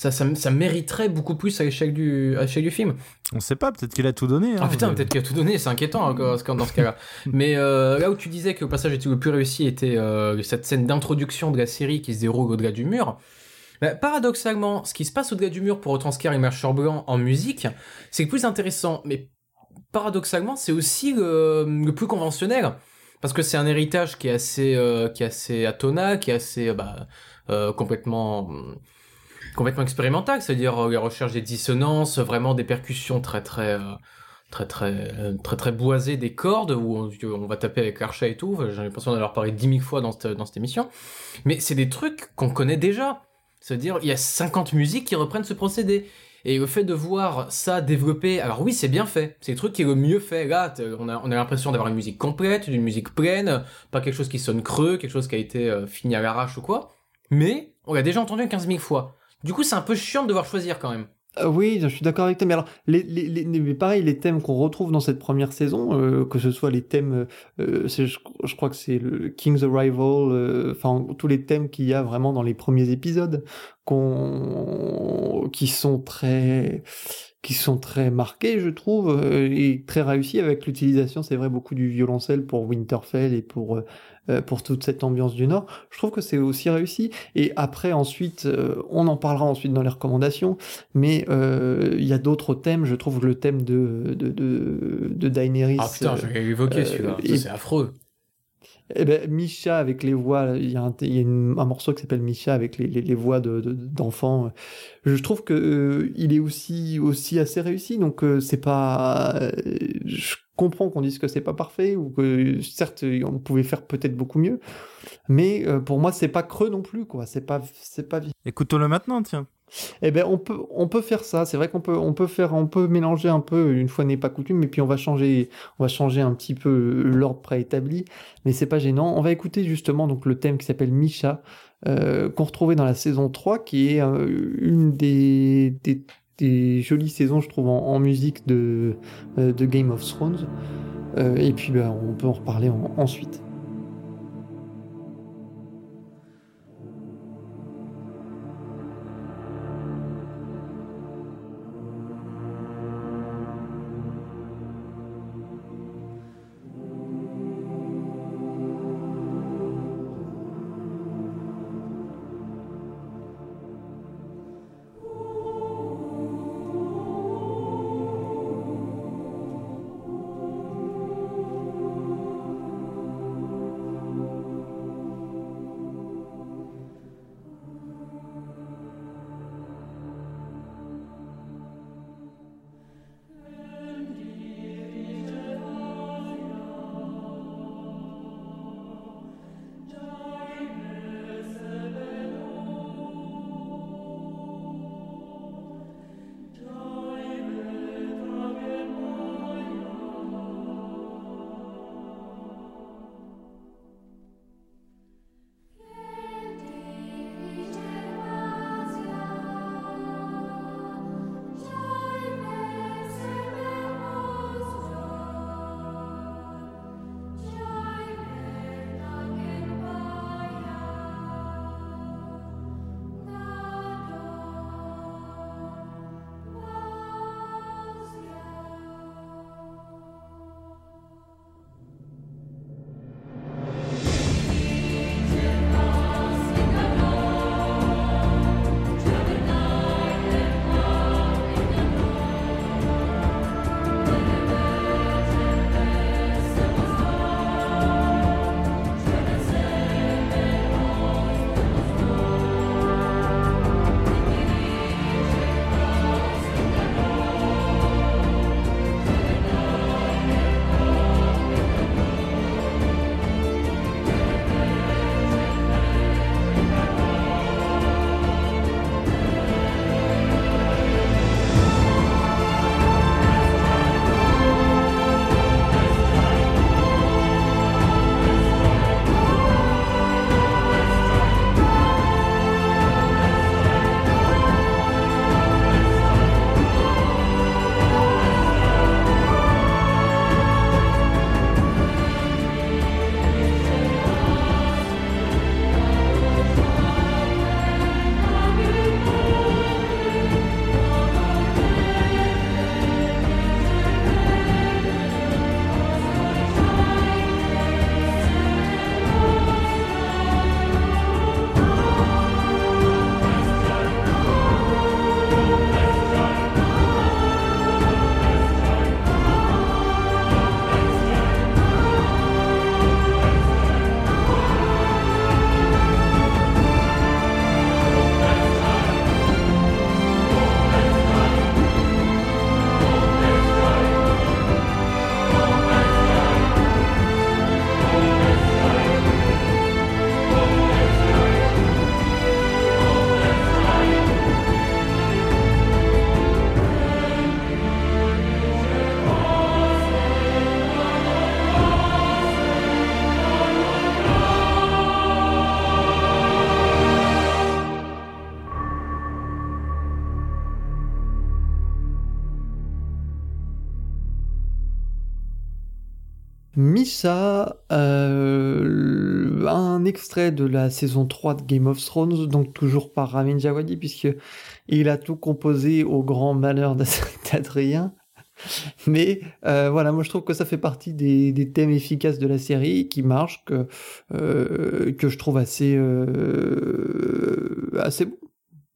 ça, ça, mériterait beaucoup plus à l'échelle du, à du film. On sait pas, peut-être qu'il a tout donné. Hein, ah putain, peut-être qu'il a tout donné, c'est inquiétant hein, dans ce cas-là. [laughs] Mais euh, là où tu disais que le passage était le plus réussi était euh, cette scène d'introduction de la série qui se déroule au-delà du mur. Bah, paradoxalement, ce qui se passe au-delà du mur pour retranscrire Image Blanc en musique, c'est le plus intéressant. Mais paradoxalement, c'est aussi le, plus conventionnel. Parce que c'est un héritage qui est assez, euh, qui est assez atonal, qui est assez bah, complètement complètement expérimental, c'est-à-dire euh, la recherche des dissonances, vraiment des percussions très très euh, très très euh, très très boisées des cordes où on, va taper avec l'archet et tout. J'ai l'impression d'avoir parlé dix mille fois dans cette, émission. Mais c'est des trucs qu'on connaît déjà. C'est-à-dire il y a 50 musiques qui reprennent ce procédé. Et le fait de voir ça développer, alors oui, c'est bien fait. C'est le truc qui est le mieux fait. Là, on a, on a l'impression d'avoir une musique complète, une musique pleine, pas quelque chose qui sonne creux, quelque chose qui a été fini à l'arrache ou quoi. Mais on l'a déjà entendu 15 000 fois. Du coup, c'est un peu chiant de devoir choisir quand même. Euh, oui, je suis d'accord avec toi. Mais alors, les, les, les, pareil, les thèmes qu'on retrouve dans cette première saison, euh, que ce soit les thèmes, euh, je, je, crois que c'est le King's Arrival, enfin tous les thèmes qu'il y a vraiment dans les premiers épisodes, qui sont très, qui sont très marqués, je trouve, et très réussis avec l'utilisation, c'est vrai, beaucoup du violoncelle pour Winterfell et pour pour toute cette ambiance du Nord. Je trouve que c'est aussi réussi. Et après, ensuite, euh, on en parlera ensuite dans les recommandations, mais euh, il y a d'autres thèmes. Je trouve le thème de, de, de, de Daenerys. Ah putain, je vais évoquer celui-là. C'est affreux. Eh ben, Misha avec les voix, il y a un, y a un morceau qui s'appelle Misha avec les, les, les voix d'enfants. De, je trouve que il est aussi aussi assez réussi. Donc c'est pas, je comprends qu'on dise que c'est pas parfait ou que certes on pouvait faire peut-être beaucoup mieux, mais euh, pour moi c'est pas creux non plus quoi. C'est pas c'est pas. Écoutons-le maintenant, tiens. Eh ben on peut on peut faire ça. C'est vrai qu'on peut on peut faire on peut mélanger un peu une fois n'est pas coutume, et puis on va changer on va changer un petit peu l'ordre préétabli, mais c'est pas gênant. On va écouter justement donc le thème qui s'appelle Misha. Euh, qu'on retrouvait dans la saison 3, qui est euh, une des, des des jolies saisons, je trouve, en, musique de, euh, de, Game of Thrones. Euh, et puis, bah, on peut en reparler ensuite. Mis ça, euh, un extrait de la saison 3 de Game of Thrones, donc toujours par Ramin Djawadi, puisque il a tout composé au grand malheur [laughs] d'Adrien. Mais euh, voilà, moi je trouve que ça fait partie des, thèmes efficaces de la série qui marchent, que, euh, que je trouve assez, euh, assez bon.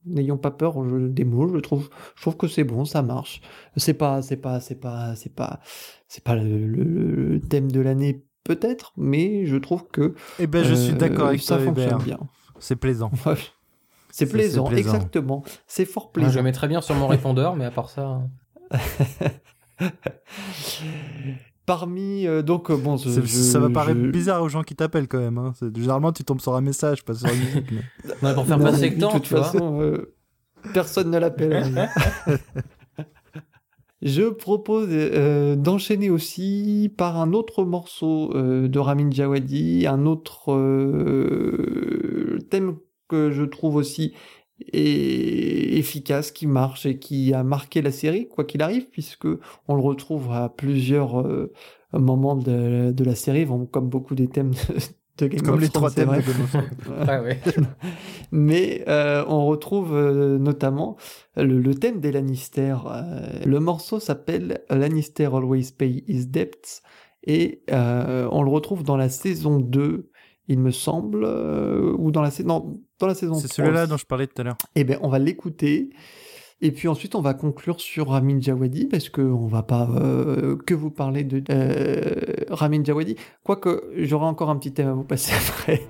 N'ayons pas peur des mots, je trouve, je trouve que c'est bon, ça marche. C'est pas, c'est pas, c'est pas, c'est pas, c'est pas le, le, thème de l'année peut-être, mais je trouve que. Eh ben, je suis d'accord avec ça toi, fonctionne bien. C'est plaisant. [laughs] C'est plaisant, plaisant, exactement. C'est fort plaisant. je le mets très bien sur mon répondeur, mais à part ça. [laughs] Parmi euh, donc euh, bon, ça va paraître bizarre aux gens qui t'appellent quand même. Hein. Généralement, tu tombes sur un message, pas sur une musique. Mais... pour faire passer le temps, de toute façon, euh, personne ne l'appelle. [laughs] Je propose d'enchaîner aussi par un autre morceau de Ramin Djawadi, un autre thème que je trouve aussi efficace, qui marche et qui a marqué la série, quoi qu'il arrive, puisque on le retrouve à plusieurs euh, moments de, de, la série, comme beaucoup des thèmes Game comme les trois thèmes de [laughs] ah ouais. [laughs] Mais euh, on retrouve euh, notamment le, le, thème des Lannister. le morceau s'appelle Lannister Always Pay His Debts et on le retrouve dans la saison 2 il me semble, ou dans la saison dans la saison C'est celui-là dont je parlais tout à l'heure. Eh bien, on va l'écouter. Et puis ensuite, on va conclure sur Ramin Djawadi, parce qu'on va pas euh, que vous parler de euh, Ramin Djawadi. Quoique, j'aurai encore un petit thème à vous passer [laughs] après.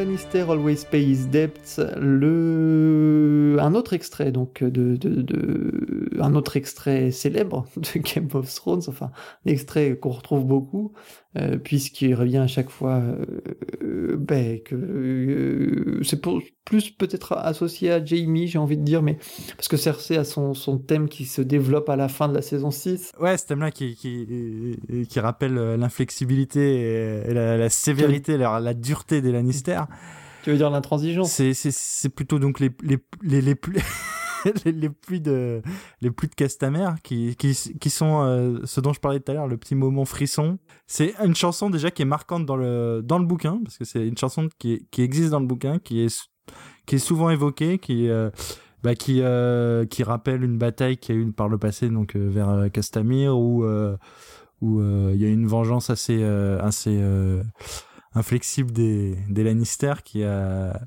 Lannister always pay his debts. Le un autre extrait donc de, de un autre extrait célèbre [laughs] de Game of Thrones, enfin un extrait qu'on retrouve beaucoup euh, puisqu'il revient à chaque fois euh, ben, que euh, c'est plus peut-être associé à Jamie, j'ai envie de dire, mais parce que Cersei a son, son thème qui se développe à la fin de la saison 6. Ouais, ce thème-là qui, qui, qui rappelle l'inflexibilité et la, la sévérité, la, la dureté des Lannister. Tu veux dire l'intransigeance? C'est plutôt donc les, les, les, les plus... [laughs] les, pluies de les pluies de qui qui, qui sont euh, ce dont je parlais tout à l'heure le petit moment frisson. C'est une chanson déjà qui est marquante dans le dans le bouquin parce que c'est une chanson qui qui existe dans le bouquin qui est qui est souvent évoquée qui euh, bah, qui euh, qui rappelle une bataille qui a eu par le passé donc vers Castamir où où il y a une vengeance assez assez inflexible des des Lannister qui a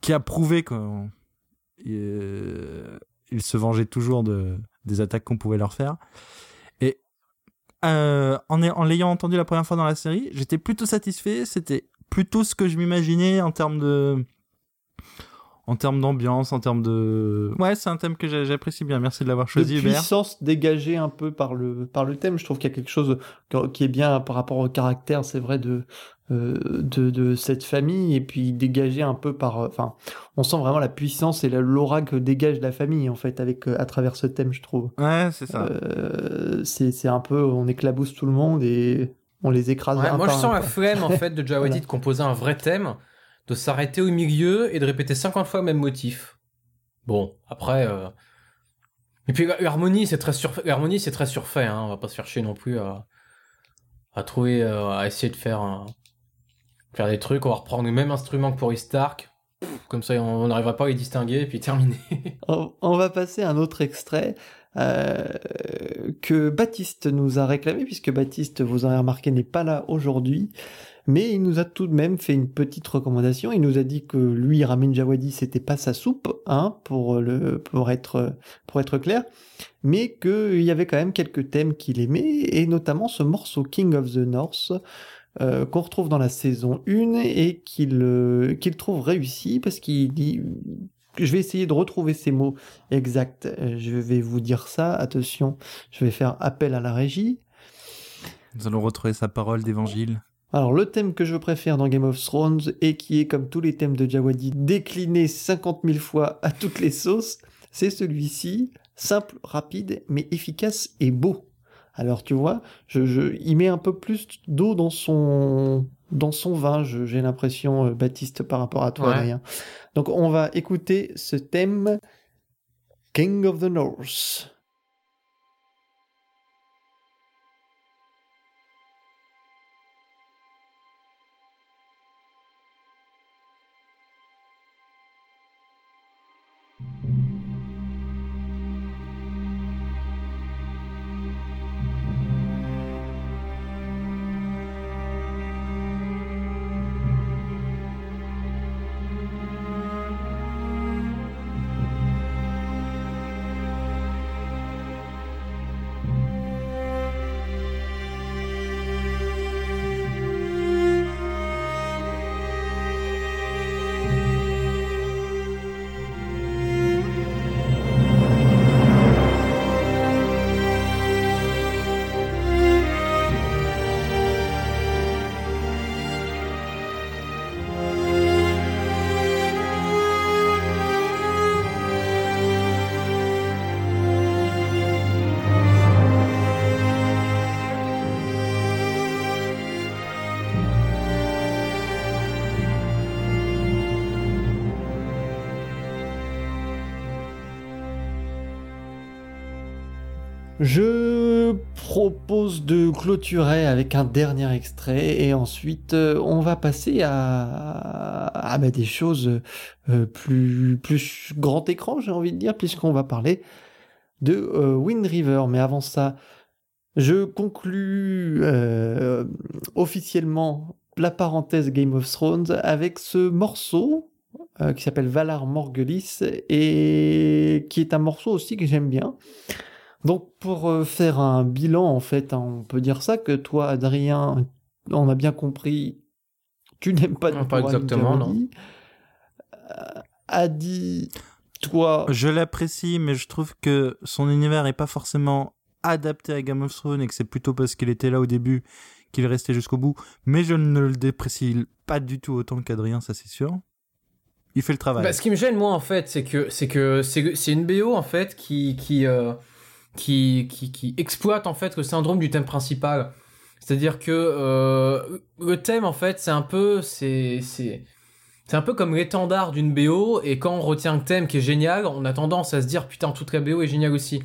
qui a prouvé qu'on euh, ils se vengeaient toujours de, des attaques qu'on pouvait leur faire. Et euh, en, en l'ayant entendu la première fois dans la série, j'étais plutôt satisfait. C'était plutôt ce que je m'imaginais en termes de en termes d'ambiance, en termes de... Ouais, c'est un thème que j'apprécie bien. Merci de l'avoir choisi, de puissance dégagée un peu par le, par le thème. Je trouve qu'il y a quelque chose qui est bien par rapport au caractère, c'est vrai, de, euh, de, de, cette famille. Et puis dégagé un peu par... Enfin, on sent vraiment la puissance et l'aura que dégage la famille, en fait, avec, à travers ce thème, je trouve. Ouais, c'est ça. Euh, c'est un peu... On éclabousse tout le monde et on les écrase ouais, Moi, je sens la flemme, en [laughs] fait, de Jawadi de composer un vrai thème de s'arrêter au milieu et de répéter 50 fois le même motif. Bon, après... Euh... Et puis l'harmonie, c'est très, très surfait, hein. on va pas se faire chier non plus à, trouver, euh, à essayer de faire, faire des trucs, on va reprendre le même instrument que pour Stark, comme ça on n'arrivera pas à les distinguer et puis terminer. [laughs] on va passer à un autre extrait. Euh, que Baptiste nous a réclamé, puisque Baptiste, vous aurez remarqué, n'est pas là aujourd'hui mais il nous a tout de même fait une petite recommandation. Il nous a dit que lui, Ramin Djawadi, c'était pas sa soupe, hein, pour le, pour être, pour être clair, mais qu'il y avait quand même quelques thèmes qu'il aimait, et notamment ce morceau King of the North, euh, qu'on retrouve dans la saison 1 et qu'il euh, qu'il trouve réussi parce qu'il dit je vais essayer de retrouver ces mots exacts. Je vais vous dire ça. Attention, je vais faire appel à la régie. Nous allons retrouver sa parole d'évangile. Alors le thème que je préfère dans Game of Thrones et qui est comme tous les thèmes de Jawadi décliné 50 000 fois à toutes les sauces, c'est celui-ci, simple, rapide, mais efficace et beau. Alors tu vois, je, il met un peu plus d'eau dans son dans son vin, j'ai l'impression, euh, Baptiste, par rapport à toi, ouais. Donc on va écouter ce thème King of the North. Je propose de clôturer avec un dernier extrait et ensuite euh, on va passer à, bah, des choses euh, plus, plus grand écran, j'ai envie de dire, puisqu'on va parler de euh, Wind River. Mais avant ça, je conclus officiellement la parenthèse Game of Thrones avec ce morceau qui s'appelle Valar Morgulis et qui est un morceau aussi que j'aime bien. Donc pour euh, faire un bilan, en fait, hein, on peut dire ça, que toi, Adrien, on a bien compris, tu n'aimes pas Non, du pas exactement, Gosling. Euh, Adi, toi, Je l'apprécie, mais je trouve que son univers est pas forcément adapté à Game of Thrones et que c'est plutôt parce qu'il était là au début qu'il est resté jusqu'au bout. Mais je ne le déprécie pas du tout autant qu'Adrien, ça c'est sûr. Il fait le travail. Bah, ce qui me gêne moi en fait, c'est que c'est que c'est c'est une BO en fait qui qui, euh, qui qui qui exploite en fait le syndrome du thème principal. C'est-à-dire que euh, le thème en fait, c'est un peu c'est c'est c'est un peu comme l'étendard d'une BO et quand on retient le thème qui est génial, on a tendance à se dire putain toute la BO est géniale aussi.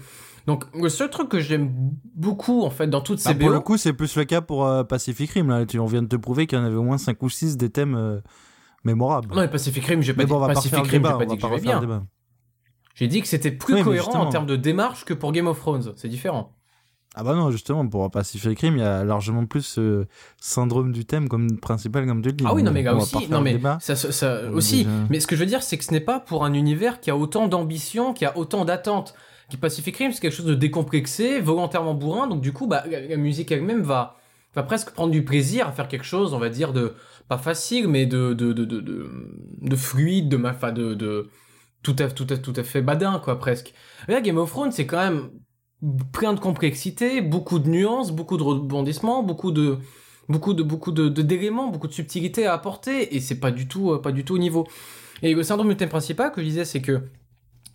Donc le seul truc que j'aime beaucoup en fait dans toutes Bah, ces pour BO, le coup, c'est plus le cas pour euh, Pacific Rim. Là. Tu, on vient de te prouver qu'il y en avait au moins 5 ou 6 des thèmes euh, mémorables. non mais Pacific Rim, j'ai pas mais dit bon, on va pas Pacific Rim, j'ai pas dit que j'aimais bien. J'ai dit que c'était plus Oui, cohérent en termes de démarche que pour Game of Thrones. C'est différent. Ah bah non, justement, pour Pacific Rim, il y a largement plus ce syndrome du thème comme principal, comme tu le dis. Ah oui, non, mais va aussi, non, le mais débat. ça, ça, est aussi. déjà- Mais ce que je veux dire, c'est que ce n'est pas pour un univers qui a autant d'ambition, qui a autant d'attentes. Qui Pacific Rim, c'est quelque chose de décomplexé, volontairement bourrin, donc du coup, bah, la, musique elle-même va, va presque prendre du plaisir à faire quelque chose, on va dire, de, pas facile, mais de, de, de, de, de, de fluide, de, ma- enfin, de, de, tout à, tout tout à fait badin, quoi, presque. Là, Game of Thrones, c'est quand même plein de complexité, beaucoup de nuances, beaucoup de rebondissements, beaucoup de, beaucoup de, beaucoup de, d'éléments, beaucoup de subtilités à apporter, et c'est pas du tout, euh, pas du tout au niveau. Et le syndrome du thème principal, que je disais, c'est que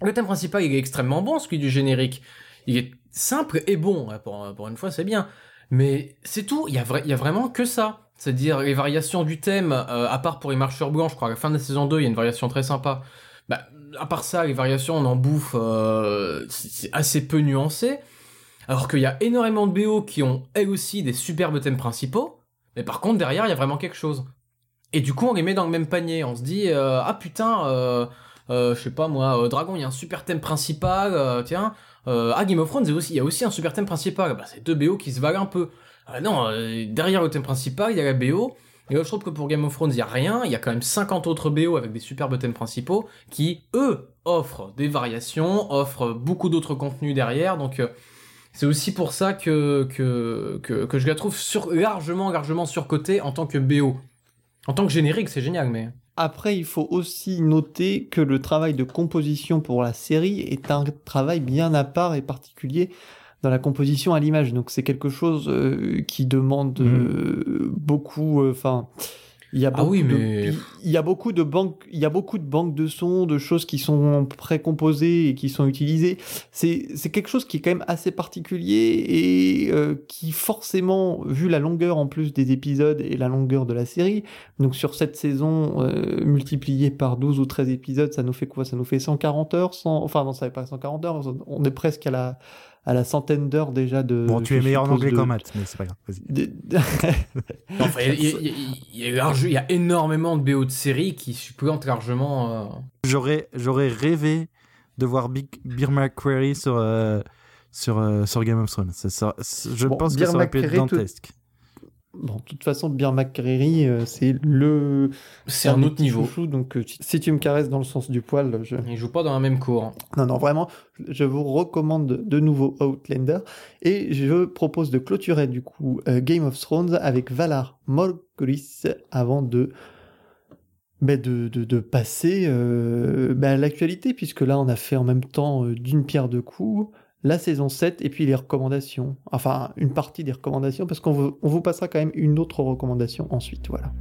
le thème principal, il est extrêmement bon, celui du générique. Il est simple et bon, Ouais, pour, une fois, c'est bien. Mais c'est tout, il y, a il y a vraiment que ça. C'est-à-dire les variations du thème, euh, à part pour les marcheurs blancs, je crois, à la fin de la saison 2, il y a une variation très sympa. Bah, à part ça, les variations, on en bouffe, euh, c'est assez peu nuancé. Alors qu'il y a énormément de BO qui ont, elles aussi, des superbes thèmes principaux. Mais par contre, derrière, il y a vraiment quelque chose. Et du coup, on les met dans le même panier. On se dit, euh, ah putain, euh, je sais pas moi, Dragon, il y a un super thème principal, tiens. Ah, Game of Thrones, il y a aussi, un super thème principal. Bah, c'est deux BO qui se valent un peu. Ah non, derrière le thème principal, il y a la BO. Et là, je trouve que pour Game of Thrones, il y a rien. Il y a quand même 50 autres BO avec des superbes thèmes principaux qui, eux, offrent des variations, offrent beaucoup d'autres contenus derrière. Donc, euh, c'est aussi pour ça que, je la trouve largement, largement surcotée en tant que BO. En tant que générique, c'est génial, mais. Après, il faut aussi noter que le travail de composition pour la série est un travail bien à part et particulier dans la composition à l'image. Donc c'est quelque chose euh, qui demande euh, beaucoup. euh, Enfin, il y a Ah beaucoup oui, de, mais- il- il y a beaucoup de banques, il y a beaucoup de banques de sons, de choses qui sont précomposées et qui sont utilisées. C'est c'est quelque chose qui est quand même assez particulier et euh, qui forcément, vu la longueur en plus des épisodes et la longueur de la série, donc sur cette saison euh, multipliée par 12 ou 13 épisodes, ça nous fait quoi? Ça nous fait 140 heures, 100... enfin non, ça fait pas 140 heures, on est presque à la à la centaine d'heures déjà de. Bon, tu es meilleur en anglais de- qu'en maths, mais c'est pas grave. Vas-y. enfin, il y a- il y, a- il y a- il y a large- il y a énormément de BO de séries qui supplantent largement. euh, J'aurais, j'aurais rêvé de voir Big, Beer McCreary sur, euh, sur, euh, sur Game of Thrones. Ça- ça- c'est- je Bon, pense que ça aurait pu être tout- dantesque. Bon, de toute façon, Beer McCreary, euh, c'est le. C'est un autre niveau. donc euh, si- tu me caresses dans le sens du poil, je. Ils jouent pas dans la même cour. Non, non, vraiment, je vous recommande de, nouveau Outlander. Et je propose de clôturer du coup euh, Game of Thrones avec Valar Morghulis avant de, ben, de, de, de passer euh, ben, à l'actualité, puisque là on a fait en même temps d'une pierre deux coups la saison 7 et puis les recommandations. Enfin, une partie des recommandations, parce qu'on vous, passera quand même une autre recommandation ensuite. Voilà.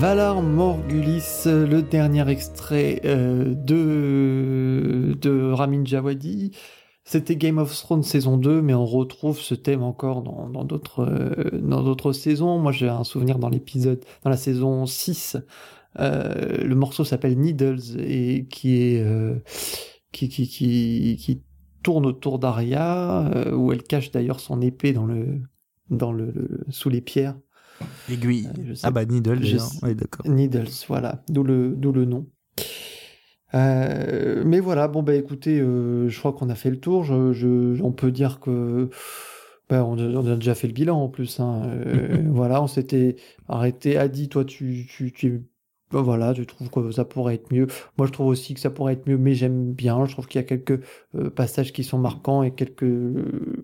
Valar Morgulis, le dernier extrait euh, de, de Ramin Djawadi. C'était Game of Thrones saison 2, mais on retrouve ce thème encore dans d'autres euh, dans d'autres saisons. Moi, j'ai un souvenir dans l'épisode, dans la saison 6, euh, le morceau s'appelle Needles et qui qui, qui, qui, qui, tourne autour d'Aria, où elle cache d'ailleurs son épée dans le dans le sous les pierres. Aiguille. Euh, ah bah Needles, oui, d'accord. Needles, voilà, d'où le, d'où le nom. Euh, mais voilà, bon bah écoutez, euh, je crois qu'on a fait le tour. Je, je, on peut dire que bah, on, a, déjà fait le bilan en plus. Hein. [laughs] voilà, on s'était arrêté. Adi, toi, tu, tu, tu bah, voilà, je trouve que ça pourrait être mieux. Moi, je trouve aussi que ça pourrait être mieux, mais j'aime bien. Je trouve qu'il y a quelques passages qui sont marquants et quelques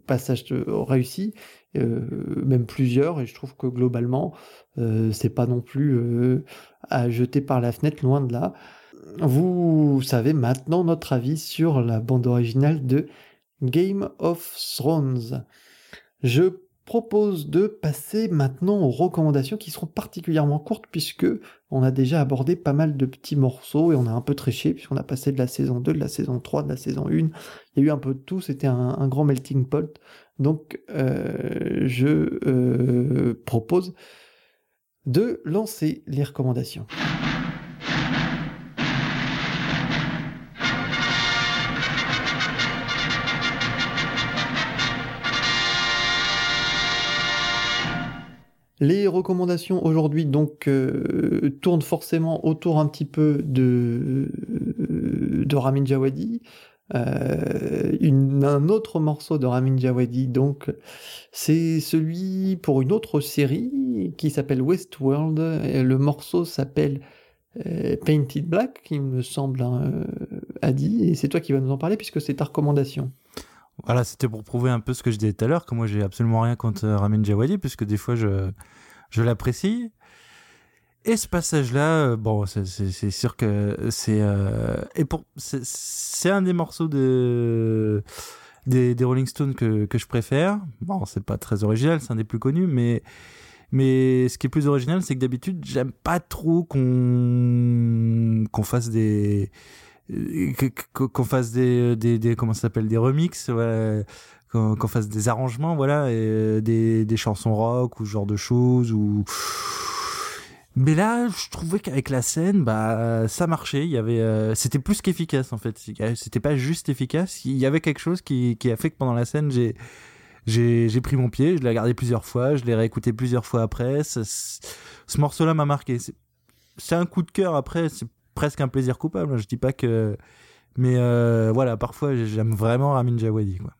passages réussis. Euh, même plusieurs, et je trouve que globalement, euh, c'est pas non plus euh, à jeter par la fenêtre, loin de là. Vous savez maintenant notre avis sur la bande originale de Game of Thrones. Je propose de passer maintenant aux recommandations qui seront particulièrement courtes puisque on a déjà abordé pas mal de petits morceaux et on a un peu triché puisqu'on a passé de la saison 2, de la saison 3, de la saison 1. Il y a eu un peu de tout, c'était un, grand melting pot. Donc euh, je euh, propose de lancer les recommandations. Les recommandations aujourd'hui donc euh, tournent forcément autour un petit peu de, Ramin Djawadi. Euh, un autre morceau de Ramin Djawadi, donc c'est celui pour une autre série qui s'appelle Westworld. le morceau s'appelle euh, Painted Black, qui me semble, hein, Adi, et c'est toi qui vas nous en parler puisque c'est ta recommandation. Voilà, c'était pour prouver un peu ce que je disais tout à l'heure, que moi j'ai absolument rien contre euh, Ramin Djawadi, puisque des fois je, je l'apprécie. Et ce passage-là, euh, bon, c'est sûr que c'est euh, et pour c'est un des morceaux de des, Rolling Stones que, que je préfère. Bon, c'est pas très original, c'est un des plus connus, mais mais ce qui est plus original, c'est que d'habitude, j'aime pas trop qu'on qu'on fasse des qu'on fasse des, des, des, comment ça s'appelle des remixes qu'on fasse des arrangements voilà euh, des, des chansons rock ou ce genre de choses ou mais là je trouvais qu'avec la scène bah ça marchait il y avait euh, c'était plus qu'efficace en fait c'était pas juste efficace il y avait quelque chose qui, qui a fait que pendant la scène j'ai j'ai pris mon pied je l'ai regardé plusieurs fois je l'ai réécouté plusieurs fois après ce, ce morceau là m'a marqué c'est un coup de cœur après c'est presque un plaisir coupable. Je dis pas que. Mais euh, voilà, parfois j'aime vraiment Ramin Djawadi. Quoi.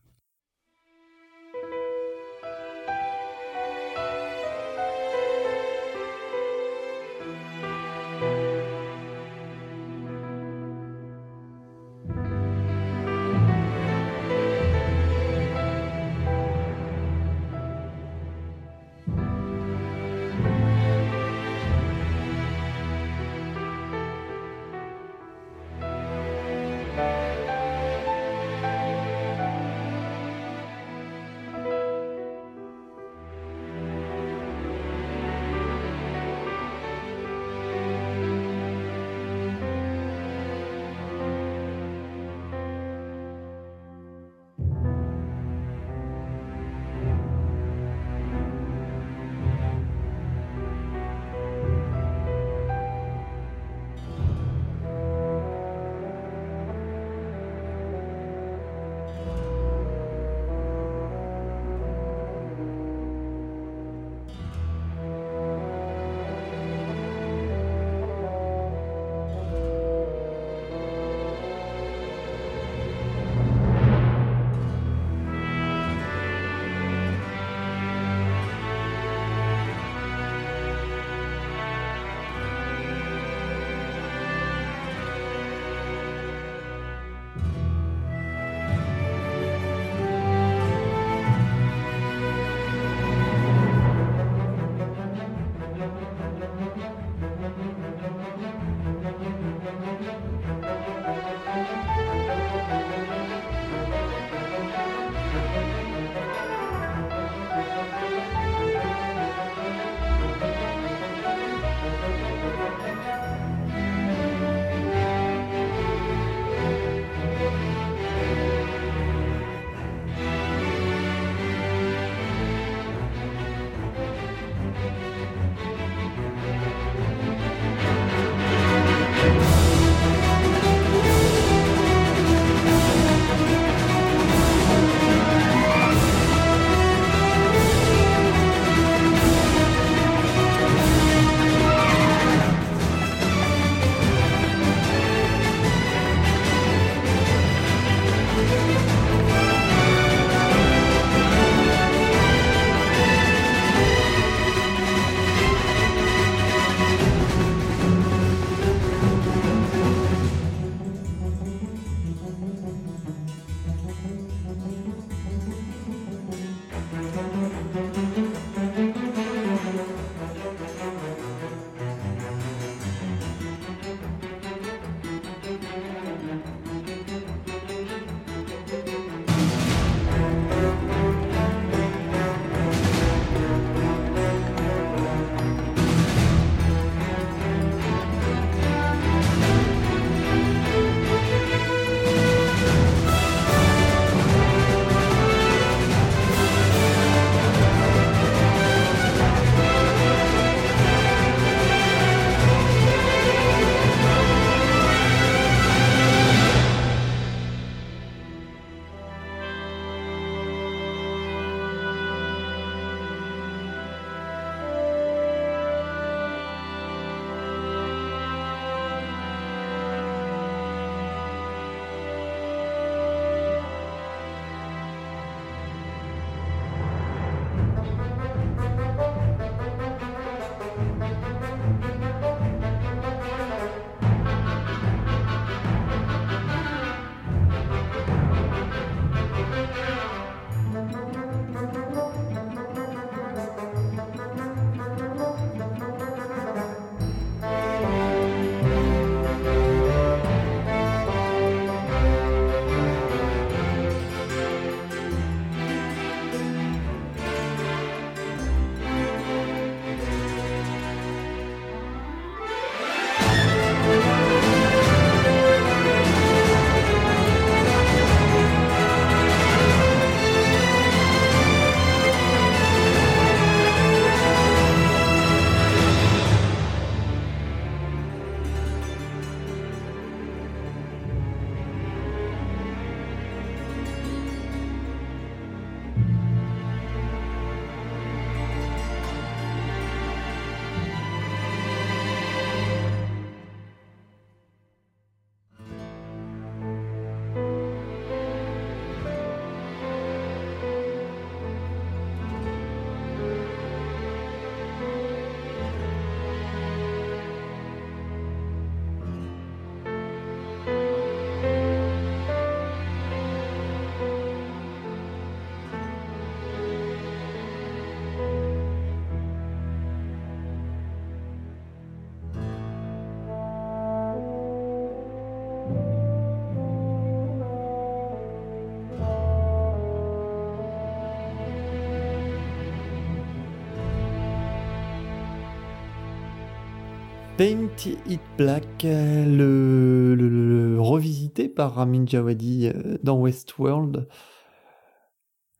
Paint It Black, le, le- le- revisité par Ramin Djawadi euh, dans Westworld.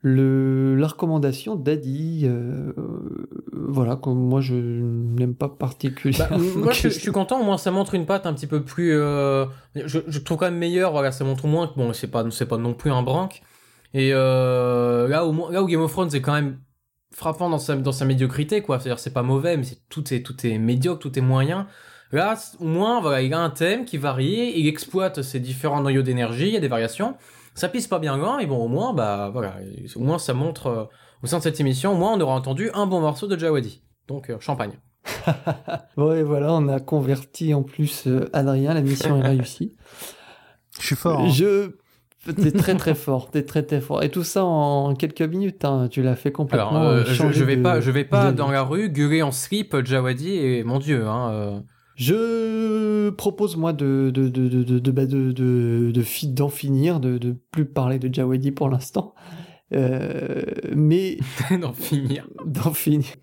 Le, la recommandation d'Adi, euh, euh, voilà, comme moi je n'aime pas Bah, particulièrement. moi, [laughs] je, je suis content. Au moins, ça montre une patte un petit peu plus. euh, je, je trouve quand même meilleur. Voilà, ça montre moins que bon, c'est pas, c'est pas non plus un branque. Et euh, là, au là où Game of Thrones est quand même frappant dans sa, dans sa médiocrité, quoi. C'est-à-dire, c'est pas mauvais, mais c'est tout est, tout est médiocre, tout est moyen. Là, au moins, voilà, il a un thème qui varie. Il exploite ses différents noyaux d'énergie. Il y a des variations. Ça pisse pas bien loin, mais bon, au moins, bah, voilà, au moins, ça montre euh, au sein de cette émission, au moins, on aura entendu un bon morceau de Jawadi. Donc, euh, champagne. [laughs] Ouais, voilà, on a converti en plus euh, Adrien, la mission est réussie. Je suis fort. hein. Je. T'es très très fort, t'es très très fort. Et tout ça en quelques minutes, hein, tu l'as fait complètement. Alors, euh, euh, je, je vais de- pas, je vais pas dans la rue gueuler en slip Jawadi et mon dieu, hein. euh. Je propose moi de de de de de de bah, d'en finir, de de plus parler de Jawadi pour l'instant, Euh, mais [laughs] d'en finir. d'en finir.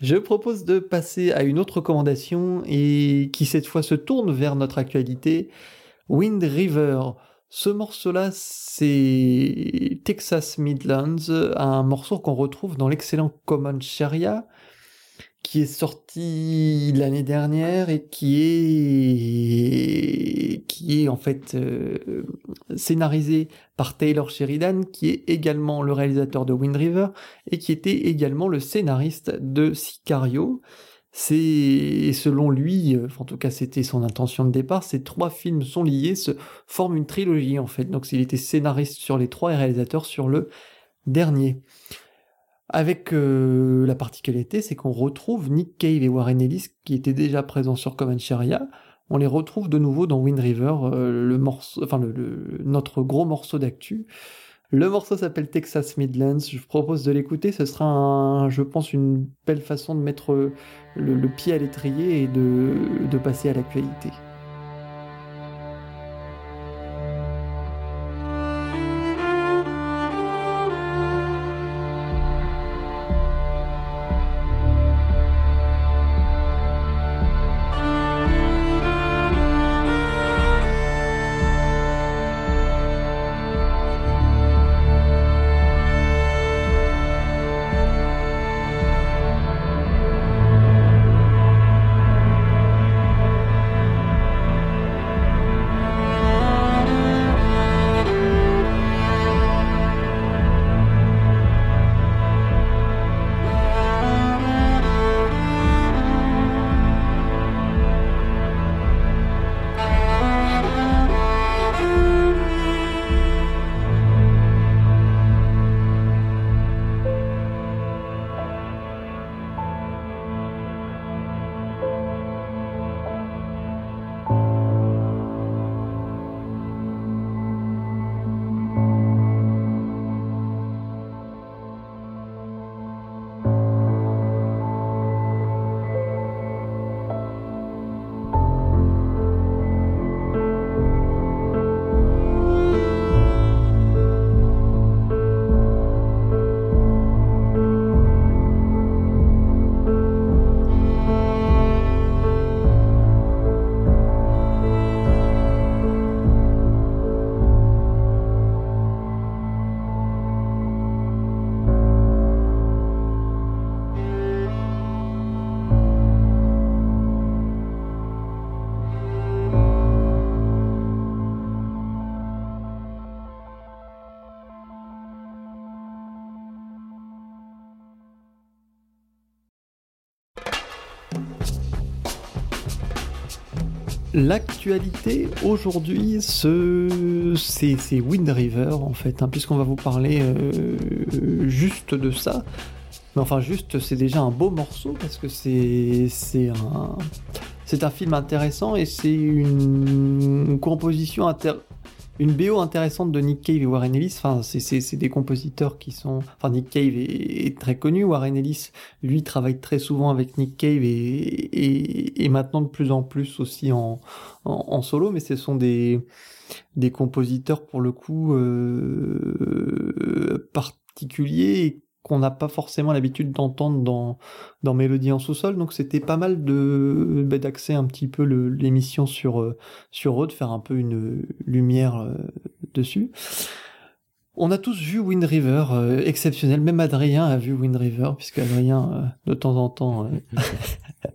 Je propose de passer à une autre recommandation et qui cette fois se tourne vers notre actualité, Wind River. Ce morceau-là, c'est Texas Midlands, un morceau qu'on retrouve dans l'excellent Common Sharia, qui est sorti l'année dernière et qui est qui est en fait euh, scénarisé par Taylor Sheridan, qui est également le réalisateur de Wind River et qui était également le scénariste de Sicario. C'est selon lui, euh, en tout cas c'était son intention de départ, ces trois films sont liés, se forment une trilogie en fait. Donc il était scénariste sur les trois et réalisateur sur le dernier. Avec euh, la particularité, c'est qu'on retrouve Nick Cave et Warren Ellis qui étaient déjà présents sur Common Sharia. On les retrouve de nouveau dans Wind River, euh, le morceau, enfin le- notre gros morceau d'actu. Le morceau s'appelle Texas Midlands. Je vous propose de l'écouter. Ce sera, un, je pense, une belle façon de mettre le, pied à l'étrier et de, de passer à l'actualité. L'actualité aujourd'hui, ce... c'est Wind River en fait, hein, puisqu'on va vous parler euh, juste de ça. Mais enfin, juste, c'est déjà un beau morceau parce que c'est un c'est un film intéressant et c'est une composition inter... une BO intéressante de Nick Cave et Warren Ellis. Enfin, c'est- des compositeurs qui sont. Enfin, Nick Cave est, très connu. Warren Ellis, lui, travaille très souvent avec Nick Cave et, et, maintenant de plus en plus aussi en, en, en solo. Mais ce sont des des compositeurs pour le coup euh, particuliers qu'on n'a pas forcément l'habitude d'entendre dans, dans Mélodie en sous-sol. Donc c'était pas mal de bah, d'axer un petit peu l'émission sur, euh, sur eux, de faire un peu une lumière euh, dessus. On a tous vu Wind River, euh, exceptionnel. Même Adrien a vu Wind River, puisque Adrien, de temps en temps,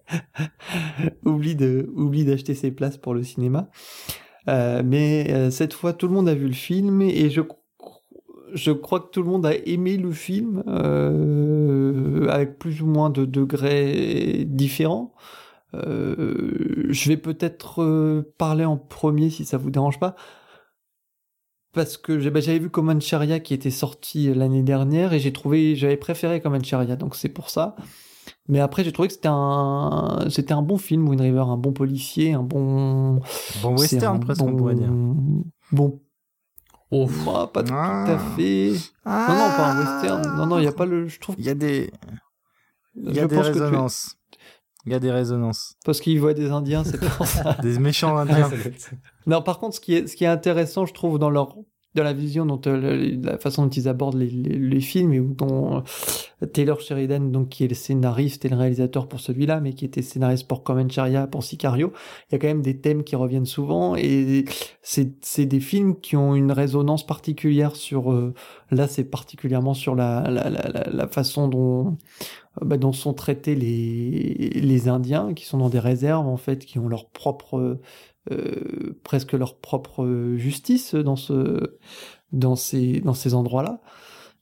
[laughs] oublie de oublie d'acheter ses places pour le cinéma. mais cette fois, tout le monde a vu le film et je je crois que tout le monde a aimé le film euh, avec plus ou moins de degrés différents. Euh, je vais peut-être euh, parler en premier si ça vous dérange pas. Parce que bah, j'avais vu Common Sharia qui était sorti l'année dernière et j'ai trouvé, j'avais préféré Common Sharia, donc c'est pour ça. Mais après, j'ai trouvé que c'était un, c'était un bon film, Wind River, un bon policier, un bon. Bon western, presque, on pourrait dire. Bon Oh, pas tout à ah. fait. Non, non, pas un western. Non, non, il n'y a pas le. Je trouve. Il y a des. Il y a des résonances. Il y a des résonances. Parce qu'il voit des Indiens, c'est pour [laughs] ça. des méchants [laughs] Indiens. non, par contre, ce qui est, ce qui est intéressant, je trouve, dans leur dans la vision dont euh, la façon dont ils abordent les, les, films et dont euh, Taylor Sheridan donc qui est le scénariste et le réalisateur pour celui-là mais qui était scénariste pour Common Sharia pour Sicario il y a quand même des thèmes qui reviennent souvent et c'est des films qui ont une résonance particulière sur euh, là c'est particulièrement sur la la, la, la façon dont bah, dont sont traités les les Indiens qui sont dans des réserves en fait qui ont leur propre euh, presque leur propre justice dans ce dans ces dans ces endroits-là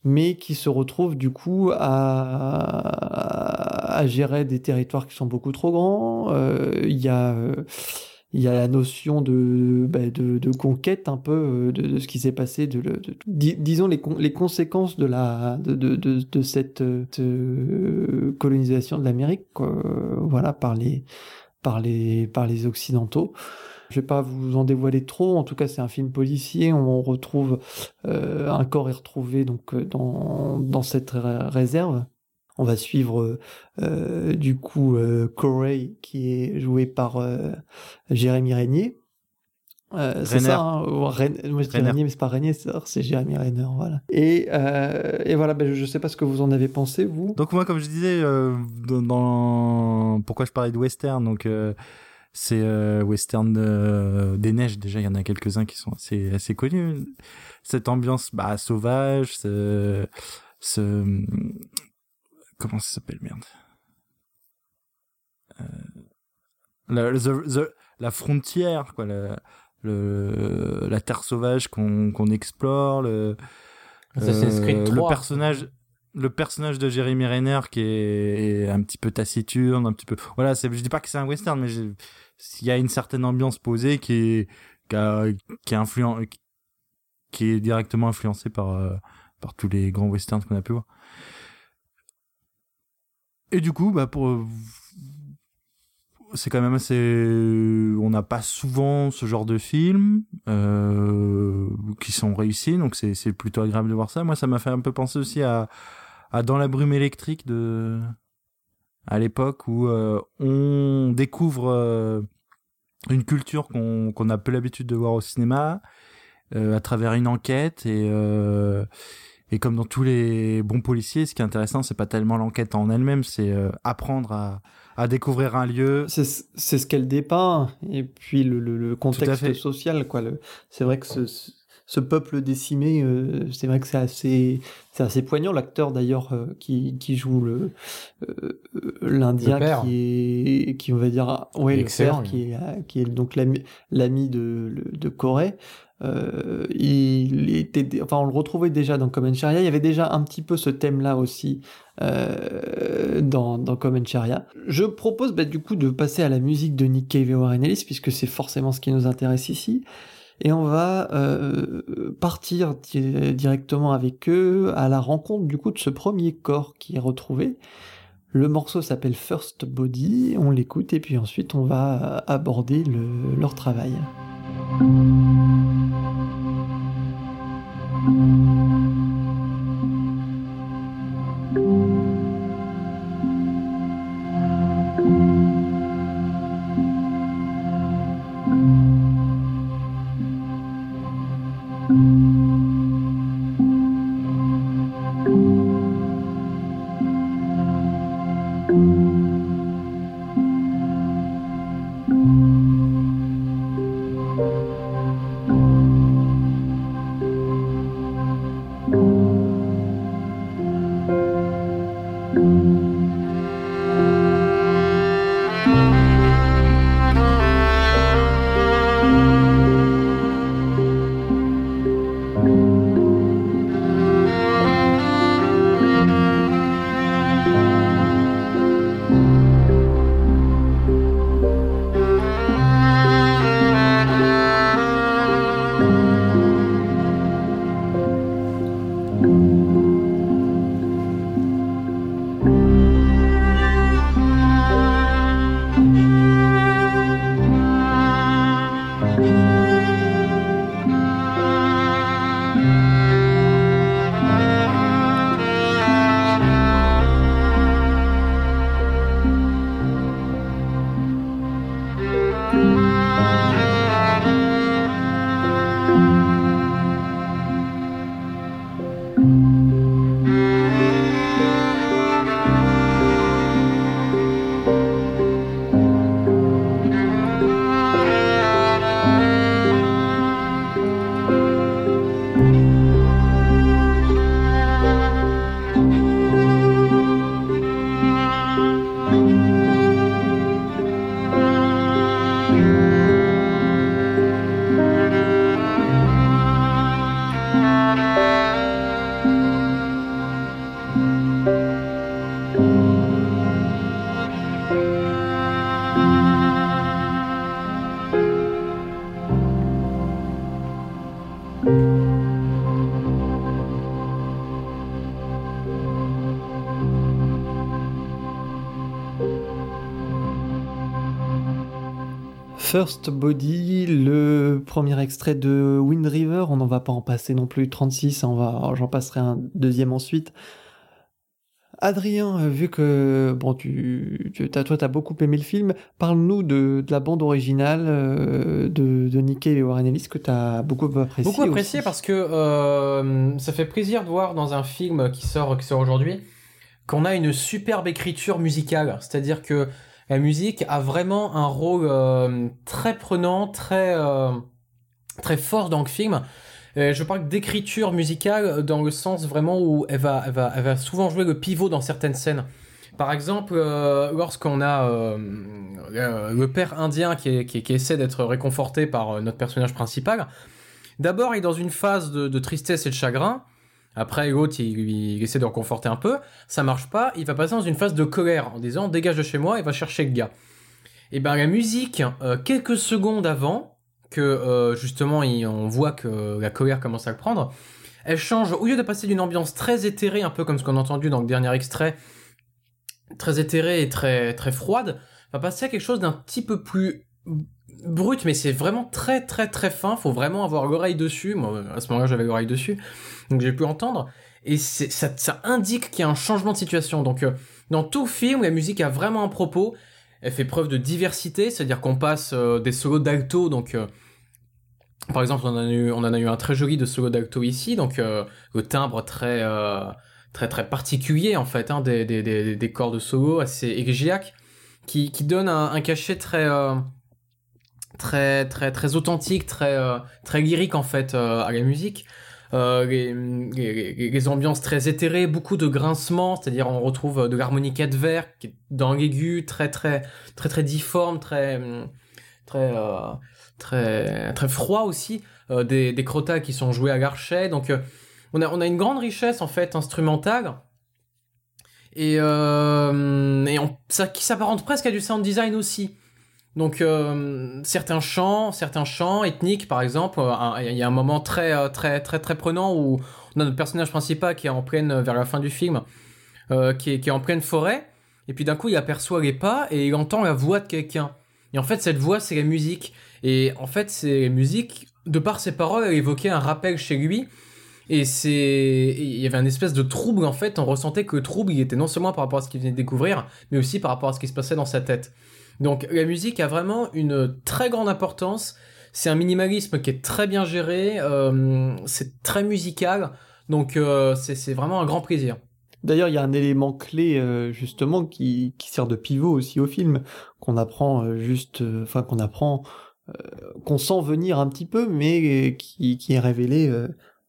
mais qui se retrouvent du coup à, à gérer des territoires qui sont beaucoup trop grands. Euh, il y a il y a la notion de, bah, de, de, conquête un peu de, de ce qui s'est passé, de, disons les, les conséquences de la de, de, de, cette colonisation de l'Amérique, voilà par les par les par les occidentaux. Je vais pas vous en dévoiler trop. En tout cas, c'est un film policier. On retrouve euh, un corps est retrouvé donc euh, dans dans cette réserve. On va suivre euh, du coup Corey qui est joué par Jérémy Régnier. c'est ça, hein, moi je dis Régnier, mais c'est pas Régnier, c'est Jérémy Renner, voilà. Et, et voilà, ben, je, ne sais pas ce que vous en avez pensé, vous. Donc moi, comme je disais, dans, dans, pourquoi je parlais de western, donc c'est euh, western euh, des neiges. Déjà il y en a quelques uns qui sont assez assez connus. Cette ambiance bah sauvage ce, ce comment ça s'appelle merde? Euh, la, la frontière quoi la, le, la terre sauvage qu'on qu'on explore le le personnage le personnage de Jeremy Renner qui est, un petit peu taciturne, un petit peu. Voilà, je dis pas que c'est un western, mais il y a une certaine ambiance posée qui est qui, qui est influent, qui est directement influencée par euh, par tous les grands westerns qu'on a pu voir. Et du coup, bah pour c'est quand même assez on n'a pas souvent ce genre de films euh, qui sont réussis donc c'est c'est plutôt agréable de voir ça moi ça m'a fait un peu penser aussi à à dans la brume électrique de à l'époque où euh, on découvre euh, une culture qu'on qu'on a peu l'habitude de voir au cinéma euh, à travers une enquête et et comme dans tous les bons policiers, ce qui est intéressant, c'est pas tellement l'enquête en elle-même, c'est apprendre à, à découvrir un lieu. C'est ce qu'elle dépeint, et puis le, le, le contexte social, quoi. C'est vrai que ce, ce peuple décimé, euh, c'est vrai que c'est assez, c'est assez poignant. L'acteur d'ailleurs euh, qui, qui joue le euh, l'Indien qui est, qui on va dire, ouais, le père qui est, qui est donc l'ami, l'ami de, de Corée. Euh, il était, enfin, on le retrouvait déjà dans Common Sharia. Il y avait déjà un petit peu ce thème-là aussi euh, dans, dans Common Sharia. Je propose bah, du coup de passer à la musique de Nick Cave et Warren Ellis puisque c'est forcément ce qui nous intéresse ici et on va euh, partir directement avec eux à la rencontre du coup de ce premier corps qui est retrouvé. Le morceau s'appelle First Body, on l'écoute et puis ensuite on va aborder leur travail. First Body, le premier extrait de Wind River, on n'en va pas en passer non plus 36, on va, j'en passerai un deuxième ensuite. Adrien, vu que bon, tu, tu as, toi, tu as beaucoup aimé le film, parle-nous de, de, la bande originale euh, de, de et Warren Ellis que tu as beaucoup apprécié. Beaucoup apprécié parce que euh, ça fait plaisir de voir dans un film qui sort, qui sort aujourd'hui qu'on a une superbe écriture musicale. C'est-à-dire que la musique a vraiment un rôle euh, très prenant, très, euh, très fort dans le film. Euh, je parle d'écriture musicale dans le sens vraiment où elle va, va, va souvent jouer le pivot dans certaines scènes. Par exemple, lorsqu'on a le père indien qui, qui, essaie d'être réconforté par notre personnage principal, d'abord il est dans une phase de tristesse et de chagrin. Après, l'autre, il, essaie de le conforter un peu. Ça marche pas. Il va passer dans une phase de colère en disant dégage de chez moi et va chercher le gars. Et ben la musique, euh, quelques secondes avant, que euh, justement on voit que la colère commence à le prendre, elle change, au lieu de passer d'une ambiance très éthérée, un peu comme ce qu'on a entendu dans le dernier extrait, très éthérée et très, très froide, va passer à quelque chose d'un petit peu plus brut, mais c'est vraiment très très très fin, faut vraiment avoir l'oreille dessus, moi à ce moment-là j'avais l'oreille dessus, donc j'ai pu entendre, et ça, ça indique qu'il y a un changement de situation, donc euh, dans tout film, la musique a vraiment un propos, elle fait preuve de diversité, c'est-à-dire qu'on passe euh, des solos d'alto, donc euh, par exemple, on en a eu, un très joli de solo d'alto ici, donc le timbre très, très très particulier en fait, hein, des, des, des, des, corps de solo assez élégiaques, qui, qui donne un, un cachet très, très très très authentique, très très lyrique en fait à la musique. Les, les, ambiances très éthérées, beaucoup de grincements, c'est-à-dire on retrouve de l'harmonica de verre qui est dans l'aigu, très très très très difforme, très très très très froid aussi, euh, des, des crotas qui sont joués à l'archet. Donc euh, on, a, on a une grande richesse en fait instrumentale et, euh, et ça qui s'apparente presque à du sound design aussi. Donc euh, certains chants, certains chants ethniques par exemple, il y a un moment très très très très prenant où on a notre personnage principal qui est en pleine vers la fin du film, euh, qui, est, qui est en pleine forêt et puis d'un coup il aperçoit les pas et il entend la voix de quelqu'un. Et en fait cette voix c'est la musique et en fait, ces musiques, de par ses paroles, elle évoquait un rappel chez lui. Et c'est, il y avait un espèce de trouble en fait. On ressentait que le trouble, il était non seulement par rapport à ce qu'il venait de découvrir, mais aussi par rapport à ce qui se passait dans sa tête. Donc la musique a vraiment une très grande importance. C'est un minimalisme qui est très bien géré. Euh, c'est très musical. Donc euh, c'est vraiment un grand plaisir. D'ailleurs, il y a un élément clé euh, justement qui, sert de pivot aussi au film, qu'on apprend juste, enfin qu'on apprend qu'on sent venir un petit peu, mais qui, est révélé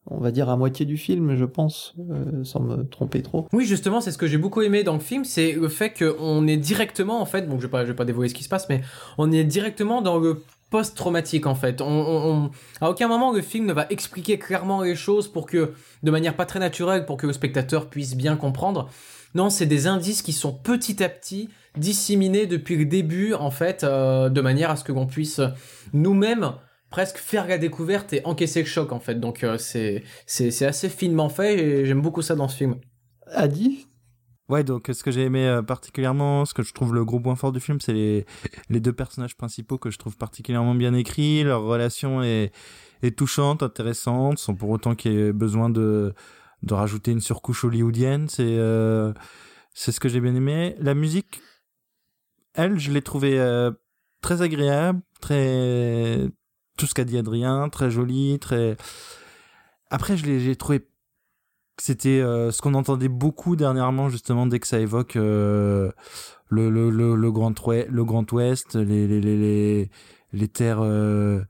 on va dire à moitié du film, je pense, euh, sans me tromper trop. Oui, justement, c'est ce que j'ai beaucoup aimé dans le film, c'est le fait qu'on est directement, en fait, bon, je vais pas, vais pas dévoiler ce qui se passe, mais on est directement dans le post-traumatique, en fait. On, à aucun moment le film ne va expliquer clairement les choses pour que, de manière pas très naturelle, pour que le spectateur puisse bien comprendre. Non, c'est des indices qui sont petit à petit disséminés depuis le début, en fait, euh, de manière à ce que l'on puisse nous-mêmes presque faire la découverte et encaisser le choc, en fait. Donc, euh, c'est, c'est, c'est assez finement fait et j'aime beaucoup ça dans ce film. Adi? Ouais, donc ce que j'ai aimé euh, particulièrement, ce que je trouve le gros point fort du film, c'est les, les deux personnages principaux que je trouve particulièrement bien écrits. Leur relation est, est touchante, intéressante, sans pour autant qu'il y ait besoin de, de rajouter une surcouche hollywoodienne. C'est euh, c'est ce que j'ai bien aimé. La musique, elle, je l'ai trouvée euh, très agréable, très tout ce qu'a dit Adrien, très jolie, très. Après, je l'ai j'ai trouvé c'était euh, ce qu'on entendait beaucoup dernièrement justement dès que ça évoque euh, le, le, le, le, grand le grand ouest les les les les, terres euh,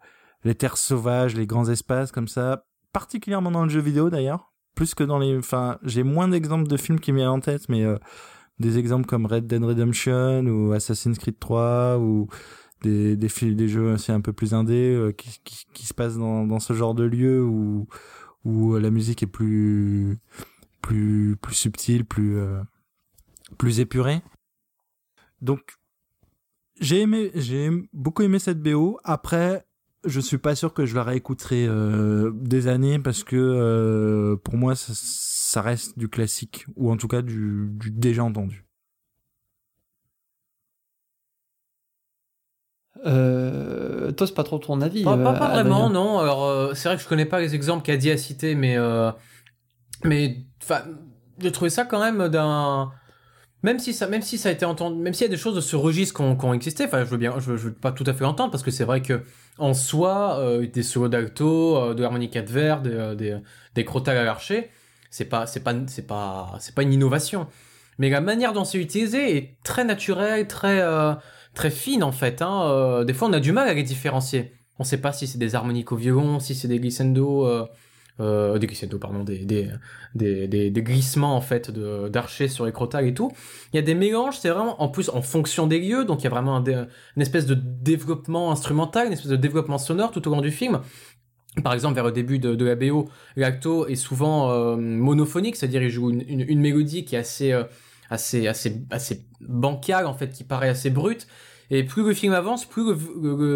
les terres sauvages les grands espaces comme ça particulièrement dans le jeu vidéo d'ailleurs plus que dans les enfin j'ai moins d'exemples de films qui me viennent en tête mais des exemples comme Red Dead Redemption ou Assassin's Creed 3 ou des des jeux aussi un peu plus indés euh, qui, qui se passent dans dans ce genre de lieu où où la musique est plus plus plus subtile, plus euh, plus épurée. Donc j'ai aimé j'ai beaucoup aimé cette BO. Après je suis pas sûr que je la réécouterai euh, des années parce que euh, pour moi ça, reste du classique ou en tout cas du déjà entendu. Euh, toi, c'est pas trop ton avis. Pas, pas, euh, pas vraiment, non. Alors, euh, c'est vrai que je connais pas les exemples qu'Adi a cités, mais, euh, mais, enfin, j'ai trouvé ça quand même d'un, même si ça, même si ça a été entendu, même s'il y a des choses de ce registre qui ont, existé, enfin, je veux bien, je veux, je veux pas tout à fait l'entendre parce que c'est vrai que, en soi, euh, des solos d'alto, euh, de l'harmonica de verre, des, des, des à l'archer, c'est pas, c'est pas, c'est pas, c'est pas une innovation. Mais la manière dont c'est utilisé est très naturelle, très, euh, très fine en fait. Hein. Euh, des fois, on a du mal à les différencier. On sait pas si c'est des harmoniques au violon, si c'est des glissando, euh, euh, des glissando, pardon, des, des, glissements en fait d'archers sur les crotales et tout. Il y a des mélanges, c'est vraiment en plus en fonction des lieux, donc il y a vraiment une espèce de développement instrumental, une espèce de développement sonore tout au long du film. Par exemple, vers le début de, la BO, l'acto est souvent monophonique, c'est-à-dire il joue une, mélodie qui est assez, assez, assez, assez bancale en fait, qui paraît assez brute. Et plus le film avance, plus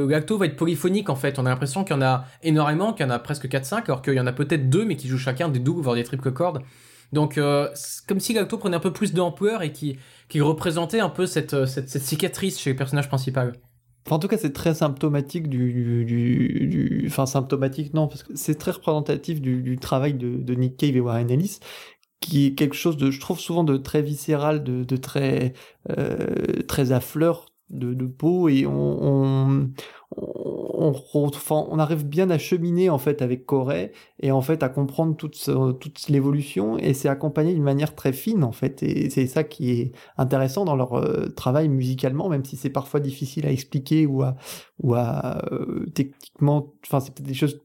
l'acto va être polyphonique en fait. On a l'impression qu'il y en a énormément, qu'il y en a presque 4-5, alors qu'il y en a peut-être deux, mais qui jouent chacun des doubles, voire des triples cordes. Donc, euh, comme si l'acto prenait un peu plus d'ampleur et qui, qui représentait un peu cette, cette, cicatrice chez le personnage principal. En tout cas, c'est très symptomatique du, du, du- Enfin, symptomatique, non, parce que c'est très représentatif du, du travail de, de Nick Cave et Warren Ellis, qui est quelque chose de, je trouve souvent de très viscéral, de, de très, euh, très à fleur de, de peau, et on, on, on, on- on arrive bien à cheminer, en fait, avec Corée, et en fait, à comprendre toute, toute l'évolution, et c'est accompagné d'une manière très fine, en fait, et c'est ça qui est intéressant dans leur euh, travail musicalement, même si c'est parfois difficile à expliquer ou à, ou à euh, techniquement, enfin c'est peut-être des choses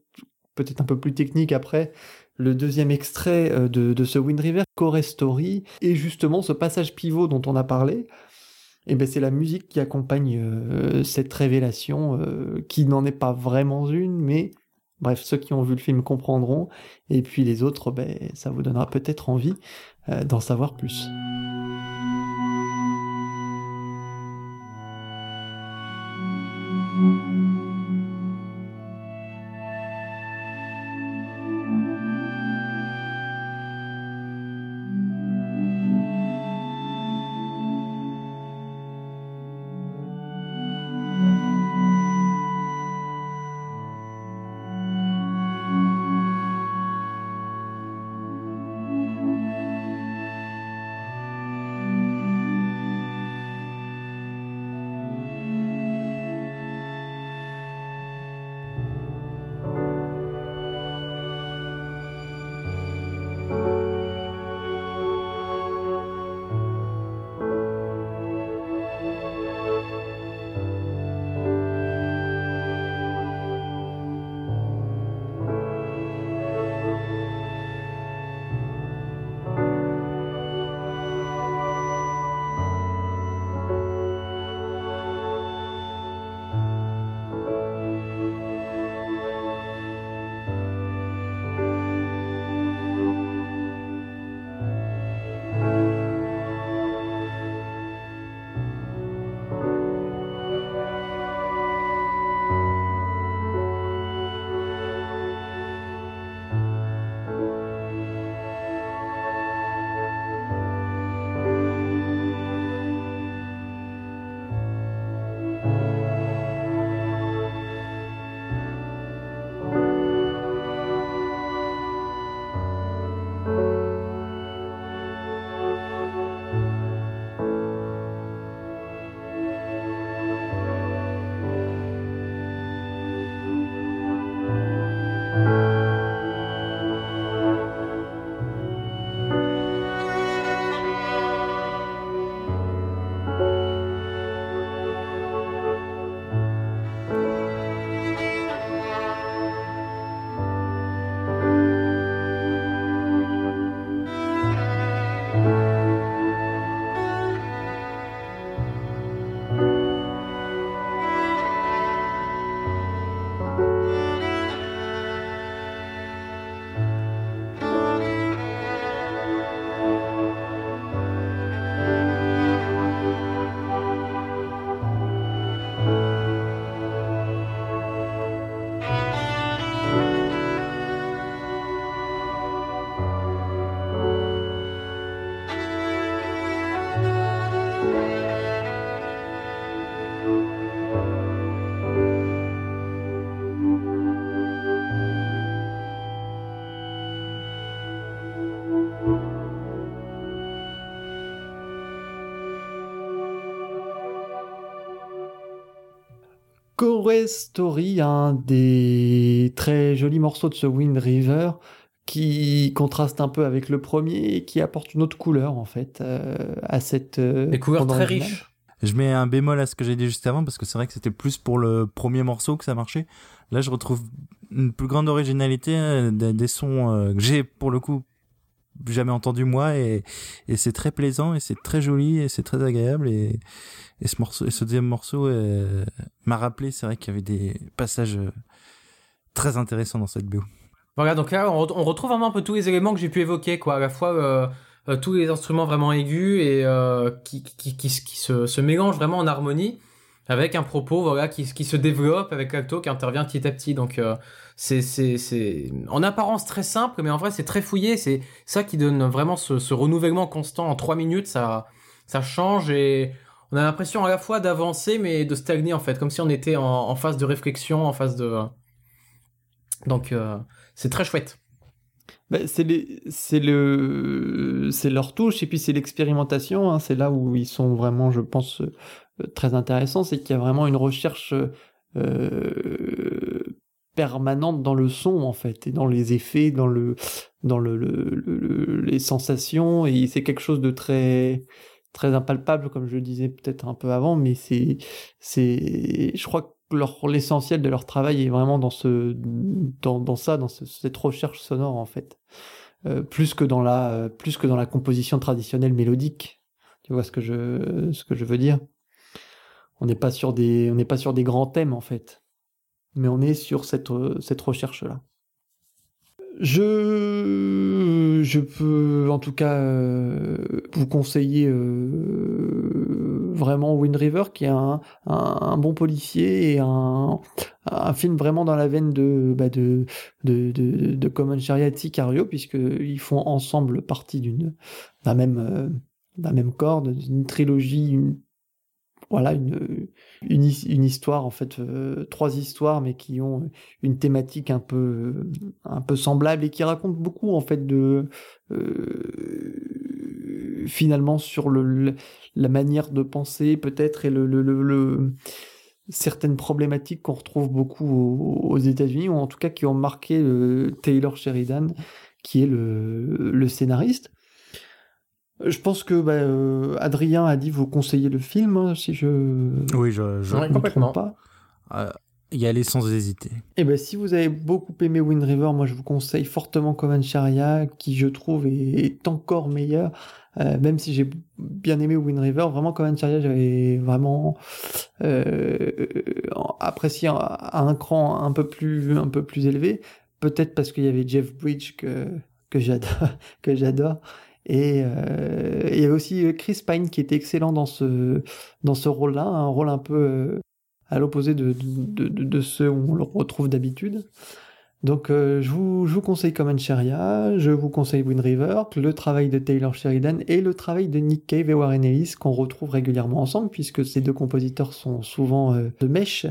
peut-être un peu plus techniques après. Le deuxième extrait euh, de, ce Wind River, Core Story, et justement ce passage pivot dont on a parlé, et ben c'est la musique qui accompagne euh, cette révélation, euh, qui n'en est pas vraiment une, mais bref, ceux qui ont vu le film comprendront, et puis les autres, ben, ça vous donnera peut-être envie d'en savoir plus. Chorus Story, un des très jolis morceaux de ce Wind River qui contraste un peu avec le premier et qui apporte une autre couleur en fait euh, à cette euh, Des couleurs très riches. Je mets un bémol à ce que j'ai dit juste avant parce que c'est vrai que c'était plus pour le premier morceau que ça marchait. Là, je retrouve une plus grande originalité euh, des, des sons euh, que j'ai pour le coup jamais entendu moi et, c'est très plaisant et c'est très joli et c'est très agréable et, ce morceau et ce deuxième morceau euh, m'a rappelé c'est vrai qu'il y avait des passages euh, très intéressants dans cette BO. Voilà, donc là, on, re- on retrouve vraiment un peu tous les éléments que j'ai pu évoquer, quoi. À la fois euh, tous les instruments vraiment aigus et qui, se mélangent vraiment en harmonie avec un propos, voilà, qui, qui se développe avec l'acto qui intervient petit à petit. Donc, euh, c'est, en apparence très simple, mais en vrai, c'est très fouillé. C'est ça qui donne vraiment ce, renouvellement constant. En trois minutes, ça, ça change et on a l'impression à la fois d'avancer, mais de stagner, en fait, comme si on était en, phase de réflexion, en phase de. Donc, euh, c'est très chouette. Bah, c'est le leur touche et puis c'est l'expérimentation hein. c'est là où ils sont vraiment je pense très intéressants c'est qu'il y a vraiment une recherche euh, permanente dans le son en fait et dans les effets dans le dans le, le- le- le- les sensations et c'est quelque chose de très très impalpable comme je le disais peut-être un peu avant mais c'est c'est je crois que l'essentiel de leur travail est vraiment dans ce dans, dans ça dans ce- cette recherche sonore en fait. Euh, plus que dans la euh, plus que dans la composition traditionnelle mélodique. Tu vois ce que je ce que je veux dire? On n'est pas sur des on n'est pas sur des grands thèmes en fait. Mais on est sur cette cette recherche là je je peux en tout cas euh, vous conseiller euh, vraiment Wind River qui est un, un, bon policier et un, un film vraiment dans la veine de bah de de de, Common de Sicario puisque ils font ensemble partie d'une d'un même euh, d'un même corps d'une trilogie voilà une, une his- une histoire en fait euh, trois histoires mais qui ont une thématique un peu semblable et qui raconte beaucoup en fait de euh, finalement sur la manière de penser peut-être et certaines problématiques qu'on retrouve beaucoup aux, États-Unis ou en tout cas qui ont marqué euh, Taylor Sheridan qui est le scénariste je pense que bah, euh, Adrien a dit vous conseiller le film hein, si je Oui, je, je Ouais. me complètement. trompe pas. euh, y aller sans hésiter. Et ben si vous avez beaucoup aimé Wind River, moi je vous conseille fortement Common Sharia, qui je trouve est, est encore meilleur. Euh, même si j'ai bien aimé Wind River, vraiment Common Sharia, j'avais vraiment euh, apprécié à, un cran un peu plus un peu plus élevé. Peut-être parce qu'il y avait Jeff Bridge que que j'adore [laughs] que j'adore. Et euh, il y avait aussi Chris Pine qui était excellent dans ce dans ce rôle-là, un rôle un peu euh, à l'opposé de, de, de, de ceux où on le retrouve d'habitude. Donc euh, je, vous, je vous conseille Common Sharia, je vous conseille Wind River, le travail de Taylor Sheridan et le travail de Nick Cave et Warren Ellis qu'on retrouve régulièrement ensemble puisque ces deux compositeurs sont souvent euh, de mèche.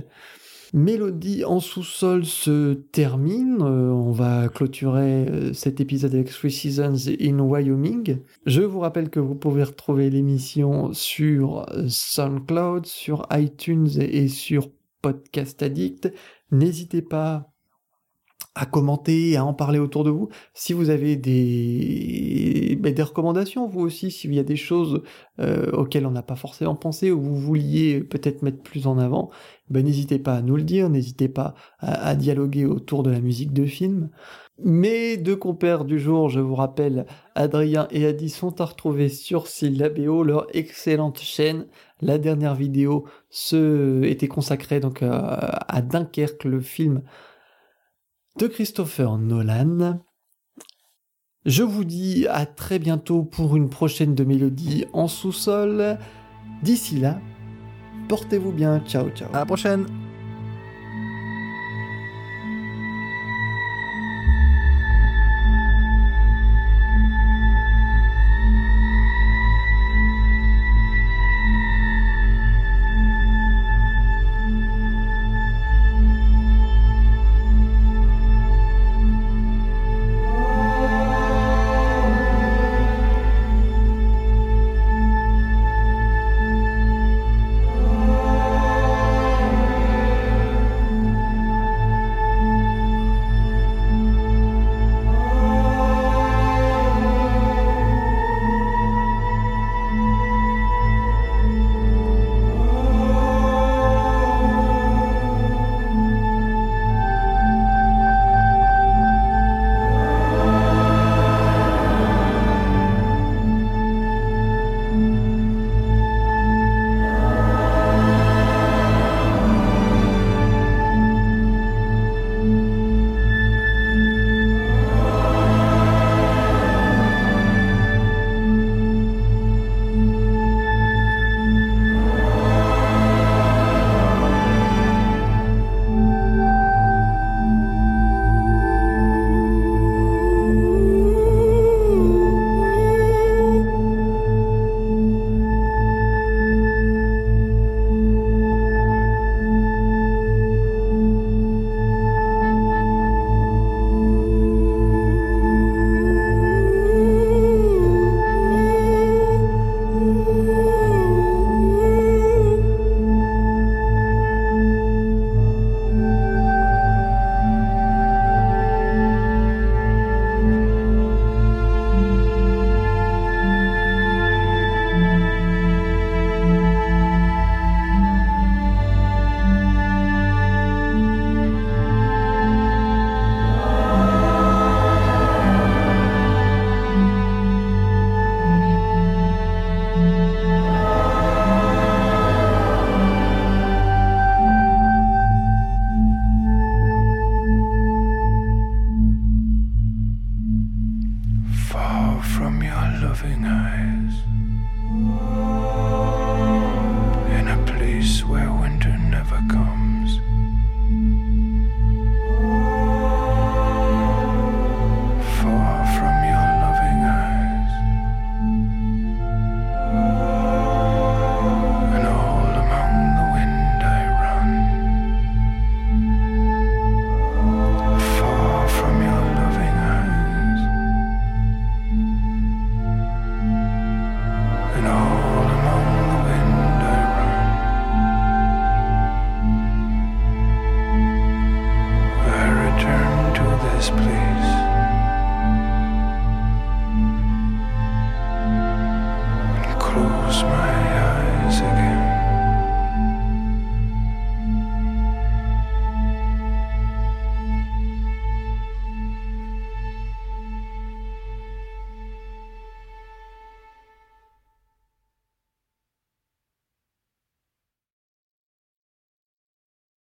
Mélodie en sous-sol se termine. Euh, on va clôturer euh, cet épisode avec Three Seasons in Wyoming. Je vous rappelle que vous pouvez retrouver l'émission sur SoundCloud, sur iTunes et sur Podcast Addict. N'hésitez pas à commenter, à en parler autour de vous. Si vous avez des, ben, des recommandations, vous aussi, s'il y a des choses euh, auxquelles on n'a pas forcément pensé ou vous vouliez peut-être mettre plus en avant, ben, n'hésitez pas à nous le dire, n'hésitez pas à, à dialoguer autour de la musique de film. Mes deux compères du jour, je vous rappelle, Adrien et Adi sont à retrouver sur Syllabéo, leur excellente chaîne. La dernière vidéo se était consacrée donc euh, à Dunkerque, le film de Christopher Nolan. Je vous dis à très bientôt pour une prochaine de Mélodie en sous-sol. D'ici là, portez-vous bien. Ciao, ciao. À la prochaine